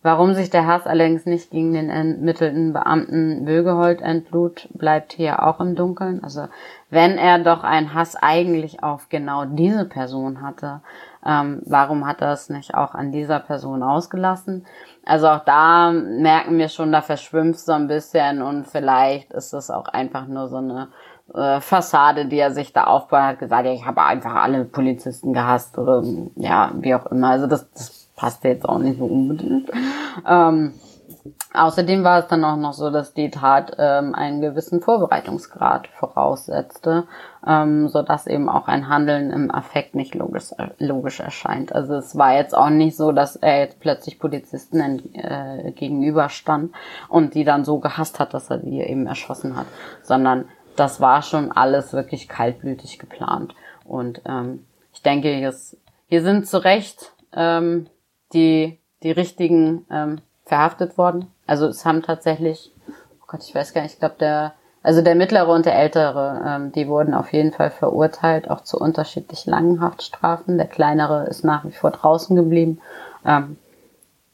[SPEAKER 1] warum sich der Hass allerdings nicht gegen den ermittelten Beamten Wögehold entlud, bleibt hier auch im Dunkeln. Also wenn er doch einen Hass eigentlich auf genau diese Person hatte, ähm, warum hat er es nicht auch an dieser Person ausgelassen? Also auch da merken wir schon, da verschwimmt so ein bisschen und vielleicht ist es auch einfach nur so eine äh, Fassade, die er sich da aufbaut, hat gesagt, ja, ich habe einfach alle Polizisten gehasst oder ja, wie auch immer. Also das, das passt jetzt auch nicht so unbedingt. Ähm, Außerdem war es dann auch noch so, dass die Tat ähm, einen gewissen Vorbereitungsgrad voraussetzte, ähm, so dass eben auch ein Handeln im Affekt nicht logisch, logisch erscheint. Also es war jetzt auch nicht so, dass er jetzt plötzlich Polizisten äh, gegenüberstand und die dann so gehasst hat, dass er die eben erschossen hat, sondern das war schon alles wirklich kaltblütig geplant. Und ähm, ich denke, hier, hier sind zu Recht ähm, die, die richtigen ähm, verhaftet worden. Also es haben tatsächlich, oh Gott, ich weiß gar nicht, ich glaube der, also der mittlere und der ältere, ähm, die wurden auf jeden Fall verurteilt, auch zu unterschiedlich langen Haftstrafen. Der kleinere ist nach wie vor draußen geblieben. Ähm,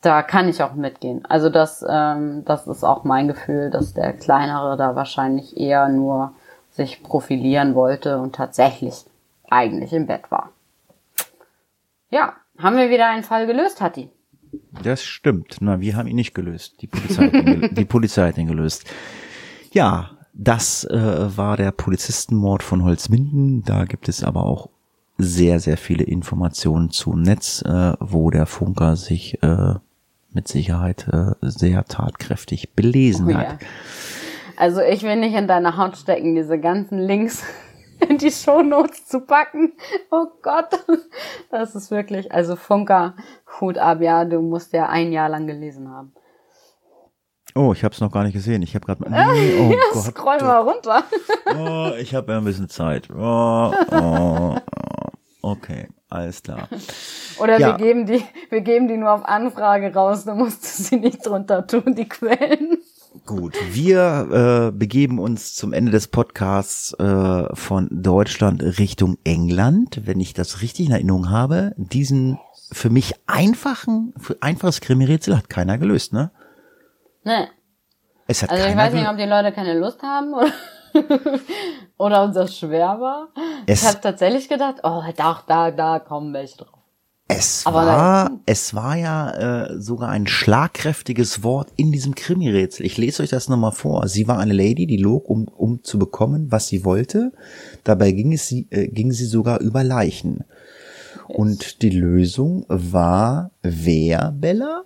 [SPEAKER 1] da kann ich auch mitgehen. Also das, ähm, das ist auch mein Gefühl, dass der kleinere da wahrscheinlich eher nur sich profilieren wollte und tatsächlich eigentlich im Bett war. Ja, haben wir wieder einen Fall gelöst, Hatti?
[SPEAKER 2] Das stimmt. Na, wir haben ihn nicht gelöst. Die Polizei hat ihn, die Polizei hat ihn gelöst. Ja, das äh, war der Polizistenmord von Holzminden. Da gibt es aber auch sehr, sehr viele Informationen zum Netz, äh, wo der Funker sich äh, mit Sicherheit äh, sehr tatkräftig belesen oh, hat. Ja.
[SPEAKER 1] Also ich will nicht in deiner Haut stecken, diese ganzen Links in die Shownotes zu packen. Oh Gott, das ist wirklich, also Funker, Hut ab, ja, du musst ja ein Jahr lang gelesen haben.
[SPEAKER 2] Oh, ich habe es noch gar nicht gesehen. Ich habe gerade (laughs) nee, oh
[SPEAKER 1] ja,
[SPEAKER 2] Gott.
[SPEAKER 1] scroll mal runter.
[SPEAKER 2] Oh, ich habe ja ein bisschen Zeit. Oh, oh, oh. Okay, alles klar.
[SPEAKER 1] Oder
[SPEAKER 2] Ja.
[SPEAKER 1] wir geben die, wir geben die nur auf Anfrage raus, du musst sie nicht drunter tun, die Quellen.
[SPEAKER 2] Gut, wir äh, begeben uns zum Ende des Podcasts äh, von Deutschland Richtung England, wenn ich das richtig in Erinnerung habe. Diesen für mich einfachen, für einfaches Krimi-Rätsel hat keiner gelöst, ne?
[SPEAKER 1] Ne.
[SPEAKER 2] Es hat
[SPEAKER 1] Also ich weiß nicht, ob die Leute keine Lust haben oder, (laughs) oder uns das schwer war.
[SPEAKER 2] Es-
[SPEAKER 1] ich habe tatsächlich gedacht, oh, da, da, da kommen welche drauf.
[SPEAKER 2] Es
[SPEAKER 1] Aber
[SPEAKER 2] war, es war ja äh, sogar ein schlagkräftiges Wort in diesem Krimi-Rätsel. Ich lese euch das nochmal vor. Sie war eine Lady, die log, um, um zu bekommen, was sie wollte. Dabei ging es sie, äh, ging sie sogar über Leichen. Und die Lösung war wer, Bella?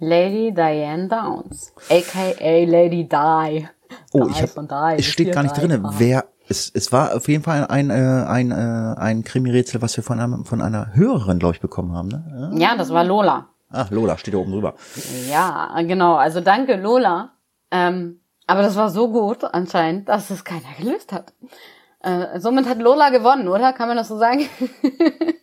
[SPEAKER 1] Lady Diane Downs, aka Lady Di.
[SPEAKER 2] Oh, ich hab, es steht gar nicht.
[SPEAKER 1] Ah.
[SPEAKER 2] Wer, es, es war auf jeden Fall ein, äh, ein, äh, ein Krimi-Rätsel, was wir von, einem, von einer Hörerin, glaube ich, bekommen haben. Ne?
[SPEAKER 1] Ja, das war Lola.
[SPEAKER 2] Ah, Lola, steht da oben drüber.
[SPEAKER 1] Ja, genau. Also danke, Lola. Ähm, aber das war so gut anscheinend, dass es keiner gelöst hat. Äh, somit hat Lola gewonnen, oder? Kann man das so sagen? (laughs)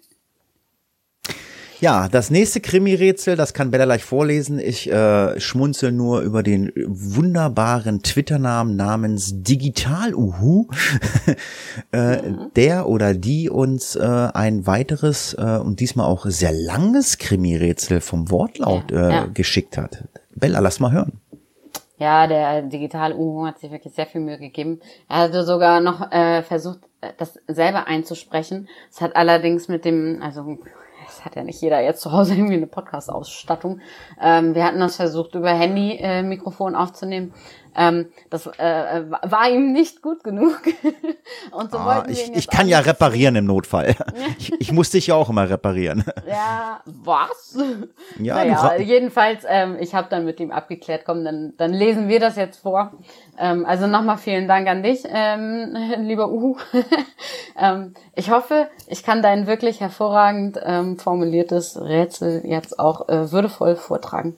[SPEAKER 2] Ja, das nächste Krimi-Rätsel, das kann Bella gleich vorlesen. Ich äh, schmunzel nur über den wunderbaren Twitter-Namen namens Digital-Uhu, (laughs) äh, der oder die uns äh, ein weiteres äh, und diesmal auch sehr langes Krimi-Rätsel vom Wortlaut
[SPEAKER 1] Ja,
[SPEAKER 2] äh,
[SPEAKER 1] ja.
[SPEAKER 2] geschickt hat. Bella, lass mal hören.
[SPEAKER 1] Ja, der digital Uhu hat sich wirklich sehr viel Mühe gegeben. Er hatte sogar noch äh, versucht, das selber einzusprechen. Es hat allerdings mit dem, also es hat ja nicht jeder jetzt zu Hause irgendwie eine Podcast-Ausstattung. Ähm, wir hatten das versucht, über Handy-Mikrofon aufzunehmen. Ähm, das äh, äh, war ihm nicht gut genug. (laughs) Und so
[SPEAKER 2] Ah,
[SPEAKER 1] wollten wir
[SPEAKER 2] ich,
[SPEAKER 1] ihn
[SPEAKER 2] ich
[SPEAKER 1] jetzt
[SPEAKER 2] kann ja reparieren im Notfall. (laughs) (laughs) Ich, ich muss dich ja auch immer reparieren.
[SPEAKER 1] Ja, was?
[SPEAKER 2] Ja,
[SPEAKER 1] naja, jedenfalls, ähm, ich habe dann mit ihm abgeklärt, komm, dann, dann lesen wir das jetzt vor. Ähm, also nochmal vielen Dank an dich, ähm, lieber Uhu. ähm, ich hoffe, ich kann dein wirklich hervorragend ähm, formuliertes Rätsel jetzt auch äh, würdevoll vortragen.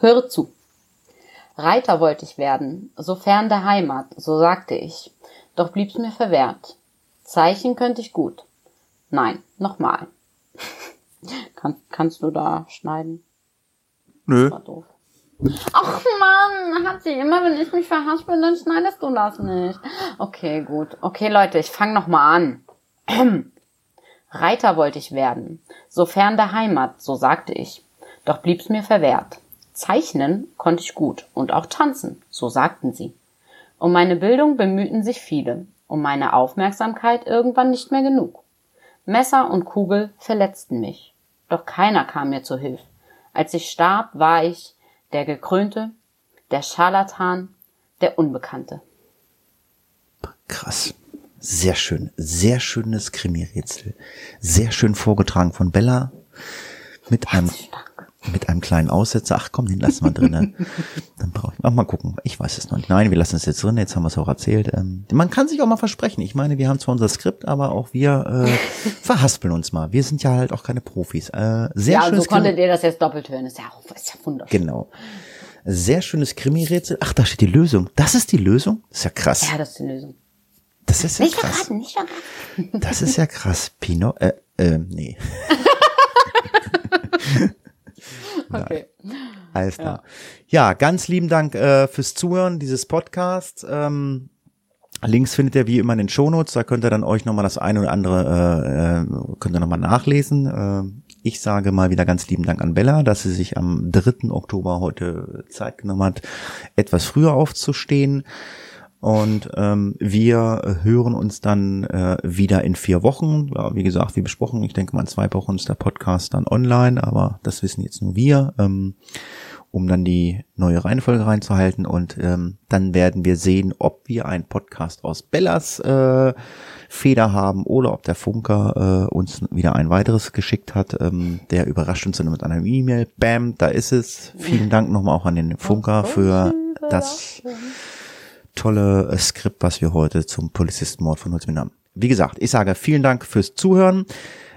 [SPEAKER 1] Höre zu. Reiter wollte ich werden, sofern der Heimat, so sagte ich. Doch blieb's mir verwehrt. Zeichen könnte ich gut. Nein, nochmal. (laughs) Kann, kannst du da schneiden?
[SPEAKER 2] Nö.
[SPEAKER 1] War doof. Ach Mann, hat sie immer, wenn ich mich verhaspel, dann schneidest du das nicht. Okay, gut. Okay, Leute, ich fange noch mal an. (clears throat) Reiter wollte ich werden, sofern der Heimat, so sagte ich. Doch blieb's mir verwehrt. Zeichnen konnte ich gut und auch tanzen, so sagten sie. Um meine Bildung bemühten sich viele, um meine Aufmerksamkeit irgendwann nicht mehr genug. Messer und Kugel verletzten mich, doch keiner kam mir zu Hilf. Als ich starb, war ich der Gekrönte, der Scharlatan, der Unbekannte.
[SPEAKER 2] Krass. Sehr schön. Sehr schönes Krimi-Rätsel. Sehr schön vorgetragen von Bella. Mit einem,
[SPEAKER 1] Herzlichen Dank.
[SPEAKER 2] Mit einem kleinen Aussetzer. Ach komm, den lassen wir drinnen. (laughs) Dann brauche ich, ach, mal gucken. Ich weiß es noch nicht. Nein, wir lassen es jetzt drin. Jetzt haben wir es auch erzählt. Ähm, man kann sich auch mal versprechen. Ich meine, wir haben zwar unser Skript, aber auch wir äh, (laughs) verhaspeln uns mal. Wir sind ja halt auch keine Profis. Äh, sehr
[SPEAKER 1] Ja, so
[SPEAKER 2] schönes
[SPEAKER 1] konntet ihr das jetzt doppelt hören. Ist ja, auch- ist ja wunderschön.
[SPEAKER 2] Genau. Sehr schönes Krimi-Rätsel. Ach, da steht die Lösung. Das ist die Lösung? Das ist ja krass.
[SPEAKER 1] Ja, das ist die Lösung.
[SPEAKER 2] Das ist ja
[SPEAKER 1] Nicht
[SPEAKER 2] krass.
[SPEAKER 1] verraten, nicht verraten.
[SPEAKER 2] Das ist ja krass. Pino, äh, äh, nee. (laughs)
[SPEAKER 1] Okay.
[SPEAKER 2] Alles klar. Ja, ganz lieben Dank äh, fürs Zuhören dieses Podcast. Ähm, Links findet ihr wie immer in den Shownotes. Da könnt ihr dann euch nochmal das eine oder andere, äh, äh, könnt ihr nochmal nachlesen. Äh, ich sage mal wieder ganz lieben Dank an Bella, dass sie sich am 3. Oktober heute Zeit genommen hat, etwas früher aufzustehen. Und ähm, wir hören uns dann äh, wieder in vier Wochen. Ja, wie gesagt, wie besprochen, ich denke mal in zwei Wochen ist der Podcast dann online, aber das wissen jetzt nur wir, ähm, um dann die neue Reihenfolge reinzuhalten. Und ähm, dann werden wir sehen, ob wir einen Podcast aus Bellas äh, Feder haben oder ob der Funker äh, uns wieder ein weiteres geschickt hat. Ähm, der überrascht uns dann mit einer E-Mail. Bam, da ist es. Vielen Dank nochmal auch an den Funker für das tolle äh, Skript, was wir heute zum Polizistenmord von Holzmin haben. Wie gesagt, ich sage vielen Dank fürs Zuhören.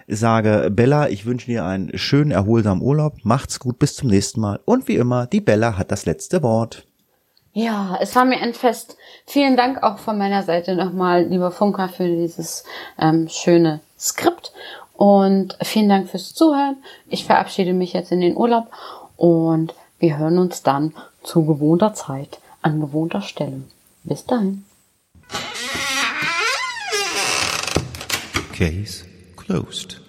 [SPEAKER 2] Ich sage Bella, ich wünsche dir einen schönen, erholsamen Urlaub. Macht's gut, bis zum nächsten Mal. Und wie immer, die Bella hat das letzte Wort.
[SPEAKER 1] Ja, es war mir ein Fest. Vielen Dank auch von meiner Seite nochmal, lieber Funker, für dieses ähm, schöne Skript. Und vielen Dank fürs Zuhören. Ich verabschiede mich jetzt in den Urlaub und wir hören uns dann zu gewohnter Zeit an gewohnter Stelle. Bis dahin.
[SPEAKER 3] Case closed.